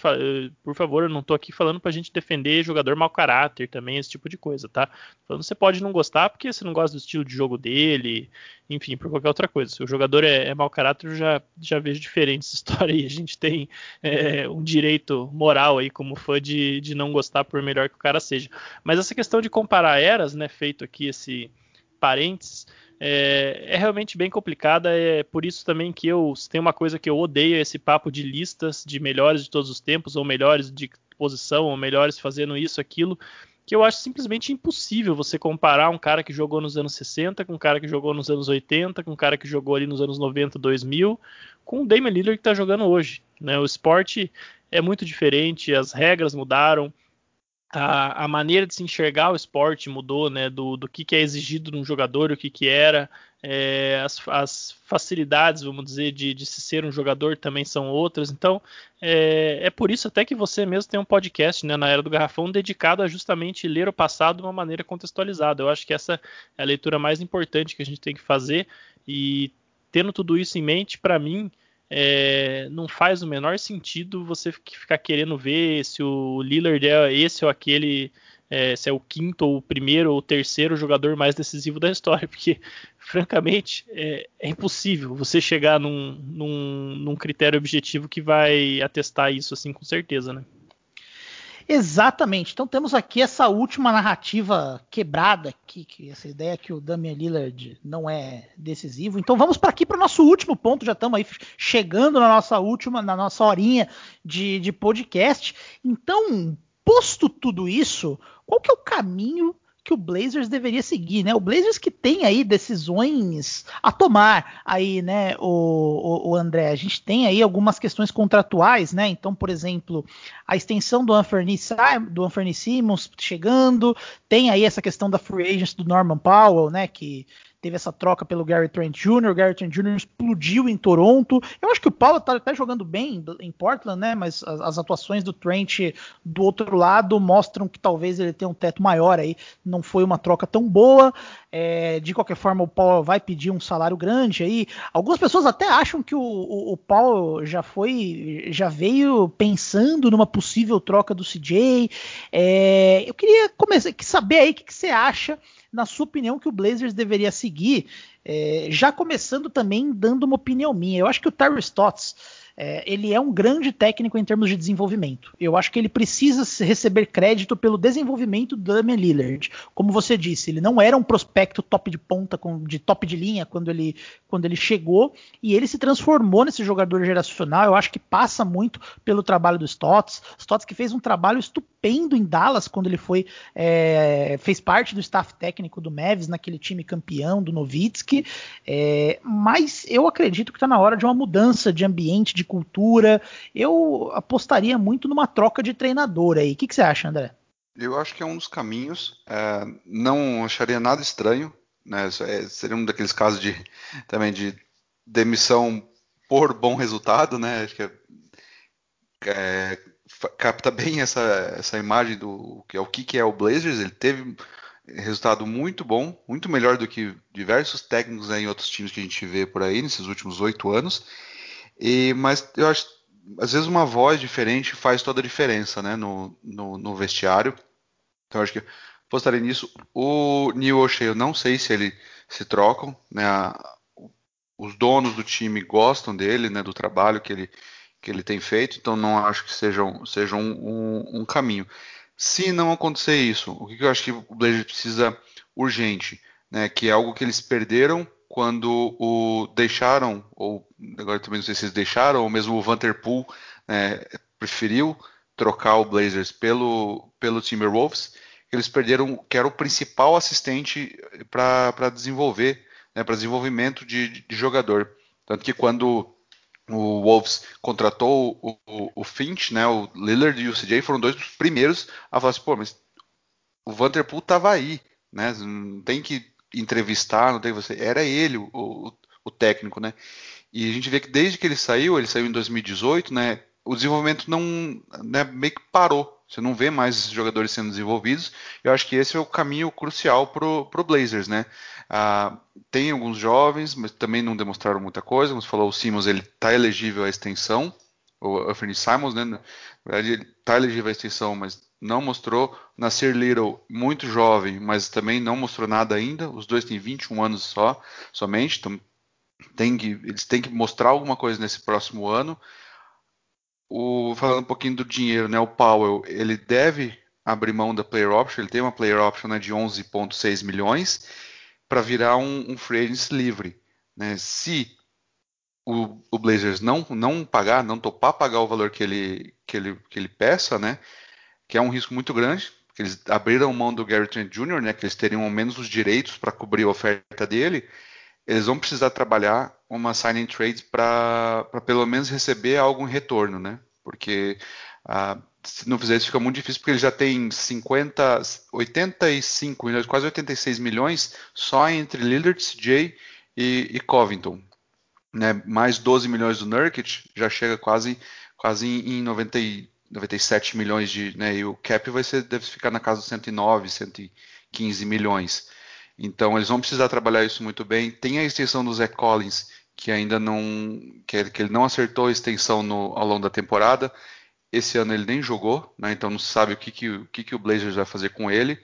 por favor, eu não tô aqui falando pra gente defender jogador mau caráter também, esse tipo de coisa, tá? Falando, você pode não gostar porque você não gosta do estilo de jogo dele, enfim, por qualquer outra coisa. Se o jogador é, é mau caráter, eu já, já vejo diferentes histórias e a gente tem é, um direito moral aí como fã de, de não gostar por melhor que o cara seja. Mas essa questão de comparar eras, né, feito aqui esse parênteses, é, é, realmente bem complicada. É por isso também que eu se tem uma coisa que eu odeio é esse papo de listas de melhores de todos os tempos, ou melhores de posição, ou melhores fazendo isso, aquilo. Que eu acho simplesmente impossível você comparar um cara que jogou nos anos 60 com um cara que jogou nos anos 80, com um cara que jogou ali nos anos 90, 2000, com o Damian Lillard que está jogando hoje. Né? O esporte é muito diferente, as regras mudaram, a, a, maneira de se enxergar o esporte mudou, né? Do, do que, que é exigido de um jogador, o que, que era, é, as, as, facilidades, vamos dizer, de, de, se ser um jogador também são outras. Então, é, é, por isso até que você mesmo tem um podcast, né, na Era do Garrafão, dedicado a justamente ler o passado de uma maneira contextualizada. Eu acho que essa é a leitura mais importante que a gente tem que fazer e tendo tudo isso em mente, para mim, é, não faz o menor sentido você ficar querendo ver se o Lillard é esse ou aquele, é, se é o quinto ou o primeiro ou o terceiro jogador mais decisivo da história, porque, francamente, é, é impossível você chegar num, num, num critério objetivo que vai atestar isso assim com certeza, né?
Exatamente. Então temos aqui essa última narrativa quebrada aqui, que essa ideia que o Damian Lillard não é decisivo. Então vamos para aqui para o nosso último ponto. Já estamos aí chegando na nossa última, na nossa horinha de, de podcast. Então, posto tudo isso, qual que é o caminho que o Blazers deveria seguir, né? O Blazers que tem aí decisões a tomar aí, né, o, o, o, André. A gente tem aí algumas questões contratuais, né? Então, por exemplo, a extensão do Anthony, do Simmons chegando, tem aí essa questão da free agents do Norman Powell, né, que teve essa troca pelo Gary Trent Jr. O Gary Trent Jr. explodiu em Toronto. Eu acho que o Paulo tá até jogando bem em Portland, né? Mas as, as, atuações do Trent do outro lado mostram que talvez ele tenha um teto maior aí. Não foi uma troca tão boa. É, de qualquer forma, o Paulo vai pedir um salário grande aí. Algumas pessoas até acham que o, o, o Paulo já foi, já veio pensando numa possível troca do CJ. É, eu queria começar, saber aí o que, que você acha na sua opinião, que o Blazers deveria seguir, é, já começando também dando uma opinião minha. Eu acho que o Terry Stotts é, ele é um grande técnico em termos de desenvolvimento. Eu acho que ele precisa receber crédito pelo desenvolvimento do Damian Lillard. Como você disse, ele não era um prospecto top de ponta, de top de linha quando ele, quando ele chegou, e ele se transformou nesse jogador geracional. Eu acho que passa muito pelo trabalho do Stotts. Stotts que fez um trabalho estupendo em Dallas quando ele foi é, fez parte do staff técnico do Mavis naquele time campeão do Novitsky. É, mas eu acredito que está na hora de uma mudança de ambiente, de cultura. Eu apostaria muito numa troca de treinador aí. O que, que você acha, André?
Eu acho que é um dos caminhos. É, não acharia nada estranho. Né? É, seria um daqueles casos de também de demissão por bom resultado, né? Acho que é, é, capta bem essa, essa imagem do que é o que, que é o Blazers. Ele teve resultado muito bom, muito melhor do que diversos técnicos né, em outros times que a gente vê por aí nesses últimos oito anos. E, mas eu acho às vezes uma voz diferente faz toda a diferença né, no, no, no vestiário. Então acho que apostaria nisso. O Neil O'Shea, eu não sei se ele se trocam. Né, os donos do time gostam dele, né, do trabalho que ele, que ele tem feito, então não acho que seja, seja um, um, um caminho. Se não acontecer isso, o que, eu acho que o Blazers precisa urgente? Né, que é algo que eles perderam quando o deixaram, ou agora também não sei se eles deixaram, ou mesmo o Vanderpool né, preferiu trocar o Blazers pelo, pelo Timberwolves, eles perderam, que era o principal assistente para desenvolver, né, para desenvolvimento de, de, jogador. Tanto que quando o Wolves contratou o, o, o, Finch, né, o Lillard e o CJ foram dois dos primeiros a falar assim, pô, mas o Vanderpool estava aí, né, não tem que entrevistar, não tem você. Era ele o, o, o, técnico, né? E a gente vê que desde que ele saiu, ele saiu em 2018, né? O desenvolvimento não né, meio que parou. Você não vê mais esses jogadores sendo desenvolvidos. Eu acho que esse é o caminho crucial pro, pro Blazers, né? Ah, tem alguns jovens, mas também não demonstraram muita coisa. Como você falou, o Simmons ele está elegível à extensão. O Anthony Simons, né? Na verdade, ele está elegível à extensão, mas não mostrou. Nasir Little, muito jovem, mas também não mostrou nada ainda. Os dois têm 21 anos só, somente. Então, tem que, eles têm que mostrar alguma coisa nesse próximo ano. O, falando um pouquinho do dinheiro, né, o Powell, ele deve abrir mão da player option. Ele tem uma player option né, de 11,6 milhões. para virar um, um free agent livre. Né? Se o, o, Blazers não, não pagar, não topar pagar o valor que ele, que ele, que ele peça, né? que é um risco muito grande, eles abriram mão do Gary Trent Jr., né? que eles teriam ao menos os direitos para cobrir a oferta dele, eles vão precisar trabalhar uma signing trade para pelo menos receber algo em retorno, né? Porque ah, se não fizer isso fica muito difícil, porque ele já tem 50, 85 milhões, quase 86 milhões só entre Lillard, CJ e, e Covington. Né? Mais 12 milhões do Nurkic, já chega quase, quase em 90, 97 milhões de. Né? E o cap vai ser, deve ficar na casa dos 109, 115 milhões. Então eles vão precisar trabalhar isso muito bem. Tem a extensão do Zach Collins, que ainda não. que, ele, não acertou a extensão no, ao longo da temporada. Esse ano ele nem jogou, né? então não se sabe o que, que, o, que, que o Blazers vai fazer com ele.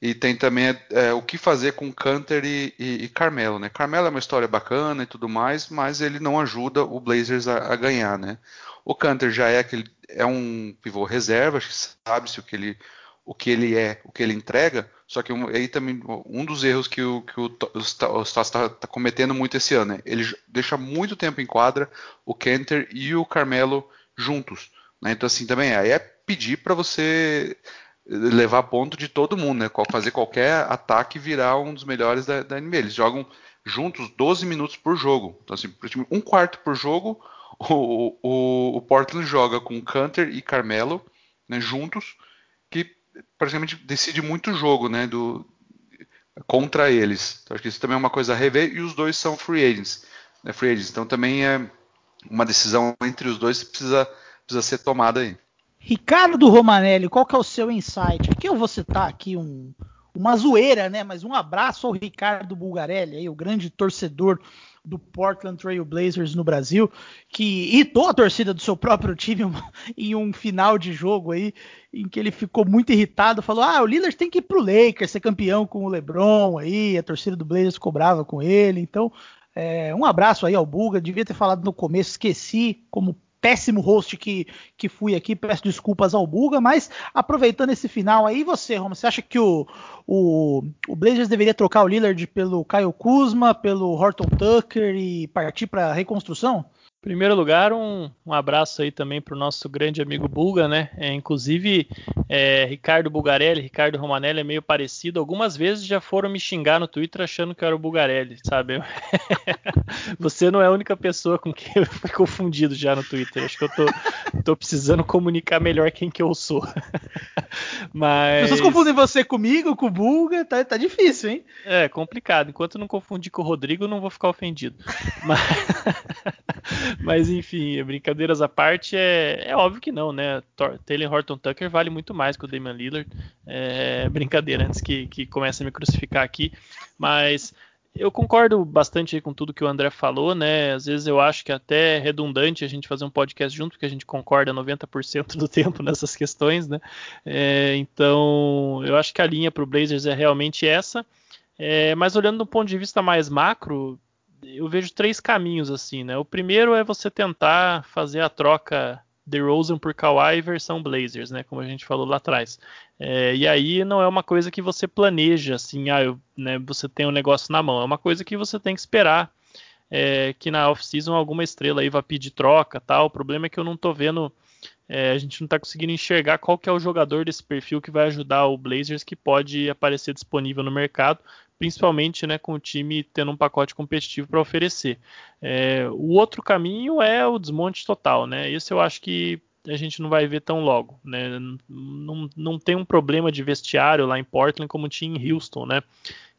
E tem também é, o que fazer com Canter e, e, e, Carmelo, né? Carmelo é uma história bacana e tudo mais, mas ele não ajuda o Blazers a, a ganhar, né? O Canter já é aquele, é um pivô reserva, acho que sabe-se o que ele o que ele é, o que ele entrega, só que aí também um dos erros que o, que o, o Stas está tá cometendo muito esse ano, né? ele deixa muito tempo em quadra o Kenter e o Carmelo juntos. Né? Então assim também aí é pedir para você levar ponto de todo mundo, né? fazer qualquer ataque virar um dos melhores da, da NBA. Eles jogam juntos 12 minutos por jogo. Então assim, um quarto por jogo o, o, o Portland joga com Canter e Carmelo né, juntos praticamente decide muito jogo, né, do, contra eles. Então, acho que isso também é uma coisa a rever e os dois são free agents, né, free agents. Então também é uma decisão entre os dois que precisa, precisa ser tomada aí.
Ricardo Romanelli, qual que é o seu insight? Aqui eu vou citar aqui um, uma zoeira, né? Mas um abraço ao Ricardo Bulgarelli, aí, o grande torcedor do Portland Trail Blazers no Brasil, que irritou a torcida do seu próprio time em um final de jogo aí, em que ele ficou muito irritado, falou: "Ah, o Lillard tem que ir pro Lakers ser campeão com o LeBron aí", a torcida do Blazers cobrava com ele. Então, é, um abraço aí ao Buga, devia ter falado no começo, esqueci como péssimo host que, que fui aqui, peço desculpas ao Buga, mas aproveitando esse final aí, você, Roma, você acha que o, o, o Blazers deveria trocar o Lillard pelo Kyle Kuzma, pelo Horton Tucker e partir para reconstrução?
Primeiro lugar, um, um abraço aí também para o nosso grande amigo Bulga, né? É, inclusive, é, Ricardo Bulgarelli, Ricardo Romanelli é meio parecido. Algumas vezes já foram me xingar no Twitter achando que eu era o Bulgarelli, sabe? Você não é a única pessoa com quem eu fui confundido já no Twitter. Acho que eu tô, tô precisando comunicar melhor quem que eu sou.
Mas... As pessoas confundem você comigo, com o Bulga, tá, tá difícil, hein?
É, complicado. Enquanto não confundir com o Rodrigo, não vou ficar ofendido. Mas... Mas enfim, brincadeiras à parte, é, é óbvio que não, né? Taylor Horton Tucker vale muito mais que o Damian Lillard. É brincadeira, antes que, que comece a me crucificar aqui. Mas eu concordo bastante com tudo que o André falou, né? Às vezes eu acho que é até redundante a gente fazer um podcast junto, porque a gente concorda 90% do tempo nessas questões, né? É, então, eu acho que a linha para o Blazers é realmente essa. É, mas olhando do ponto de vista mais macro, eu vejo três caminhos assim, né? O primeiro é você tentar fazer a troca DeRozan por Kawhi versão Blazers, né? Como a gente falou lá atrás. É, e aí não é uma coisa que você planeja, assim, ah, eu, né, você tem um negócio na mão. É uma coisa que você tem que esperar é, que na off-season alguma estrela aí vá pedir troca, tal. O problema é que eu não tô vendo, é, a gente não tá conseguindo enxergar qual que é o jogador desse perfil que vai ajudar o Blazers que pode aparecer disponível no mercado principalmente né, com o time tendo um pacote competitivo para oferecer. É, o outro caminho é o desmonte total, né? Esse eu acho que a gente não vai ver tão logo, né? Não, não tem um problema de vestiário lá em Portland como tinha em Houston, né?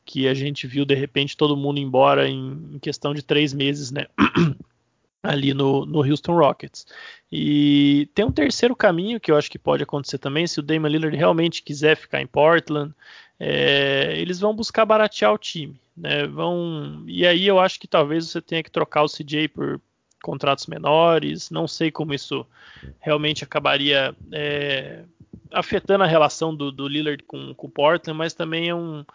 Que a gente viu de repente todo mundo embora em, em questão de três meses, né? ali no, no Houston Rockets. E tem um terceiro caminho que eu acho que pode acontecer também, se o Damian Lillard realmente quiser ficar em Portland, é, eles vão buscar baratear o time. Né? Vão, e aí eu acho que talvez você tenha que trocar o CJ por contratos menores. Não sei como isso realmente acabaria é, afetando a relação do, do Lillard com, com o Portland, mas também é um,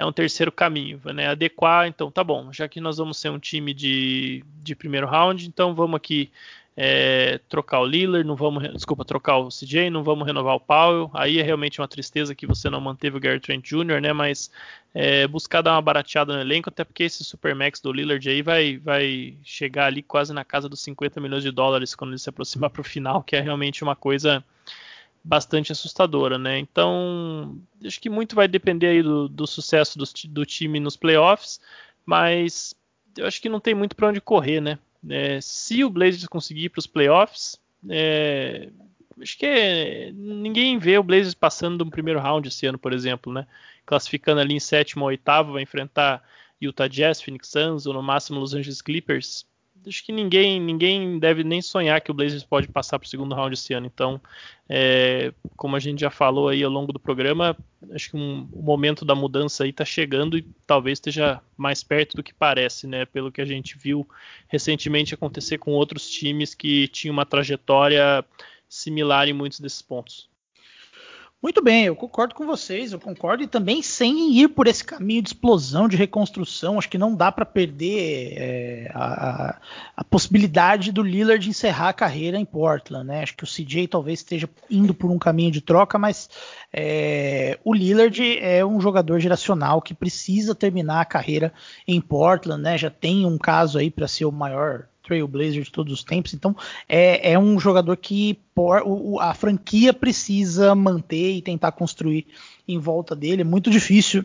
é um terceiro caminho, né? Adequar, então tá bom, já que nós vamos ser um time de, de primeiro round, então vamos aqui é, trocar o Lillard, não vamos, desculpa, trocar o CJ, não vamos renovar o Powell. Aí é realmente uma tristeza que você não manteve o Gary Trent Jr., né? Mas é, buscar dar uma barateada no elenco, até porque esse Supermax do Lillard aí vai, vai chegar ali quase na casa dos 50 milhões de dólares quando ele se aproximar para o final, que é realmente uma coisa bastante assustadora, né? Então, acho que muito vai depender aí do, do sucesso do, do time nos playoffs, mas eu acho que não tem muito para onde correr, né? É, se o Blazers conseguir para os playoffs, é, acho que é, ninguém vê o Blazers passando do primeiro round esse ano, por exemplo, né? Classificando ali em sétimo ou oitavo, vai enfrentar Utah Jazz, Phoenix Suns ou no máximo Los Angeles Clippers acho que ninguém ninguém deve nem sonhar que o Blazers pode passar para o segundo round esse ano. Então, é, como a gente já falou aí ao longo do programa, acho que um, o momento da mudança aí está chegando e talvez esteja mais perto do que parece, né? Pelo que a gente viu recentemente acontecer com outros times que tinham uma trajetória similar em muitos desses pontos.
Muito bem, eu concordo com vocês, eu concordo e também sem ir por esse caminho de explosão, de reconstrução, acho que não dá para perder é, a, a, possibilidade do Lillard encerrar a carreira em Portland, né? Acho que o CJ talvez esteja indo por um caminho de troca, mas é, o Lillard é um jogador geracional que precisa terminar a carreira em Portland, né? Já tem um caso aí para ser o maior Trailblazer de todos os tempos. Então é, é um jogador que por, o, a franquia precisa manter e tentar construir em volta dele. É muito difícil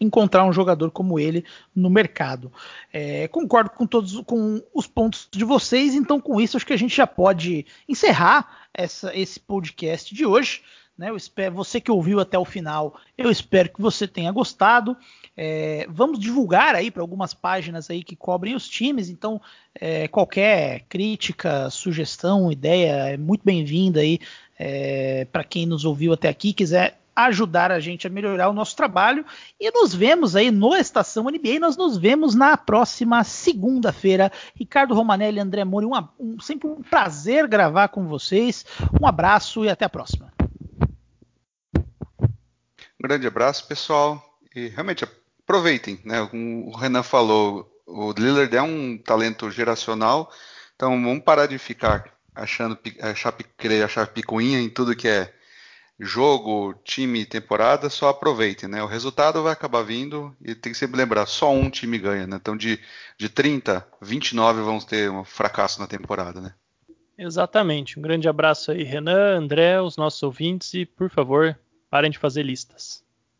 encontrar um jogador como ele no mercado. É, concordo com todos com os pontos de vocês, então com isso acho que a gente já pode encerrar essa, esse podcast de hoje. Né? Eu espero, você que ouviu até o final, eu espero que você tenha gostado. É, vamos divulgar aí para algumas páginas aí que cobrem os times, então é, qualquer crítica, sugestão, ideia é muito bem-vinda aí é, para quem nos ouviu até aqui, quiser ajudar a gente a melhorar o nosso trabalho e nos vemos aí no Estação NBA, nós nos vemos na próxima segunda-feira. Ricardo Romanelli, André Mori, um, um, sempre um prazer gravar com vocês. Um abraço e até a próxima.
Um grande abraço, pessoal. E realmente aproveitem, né? Como o Renan falou, o Lillard é um talento geracional, então vamos parar de ficar achando achar, querer achar picuinha em tudo que é jogo, time, temporada, só aproveitem, né? O resultado vai acabar vindo e tem que sempre lembrar, só um time ganha, né? Então de, de 30, 29 vamos ter um fracasso na temporada, né?
Exatamente. Um grande abraço aí, Renan, André, os nossos ouvintes e, por favor, parem de fazer listas.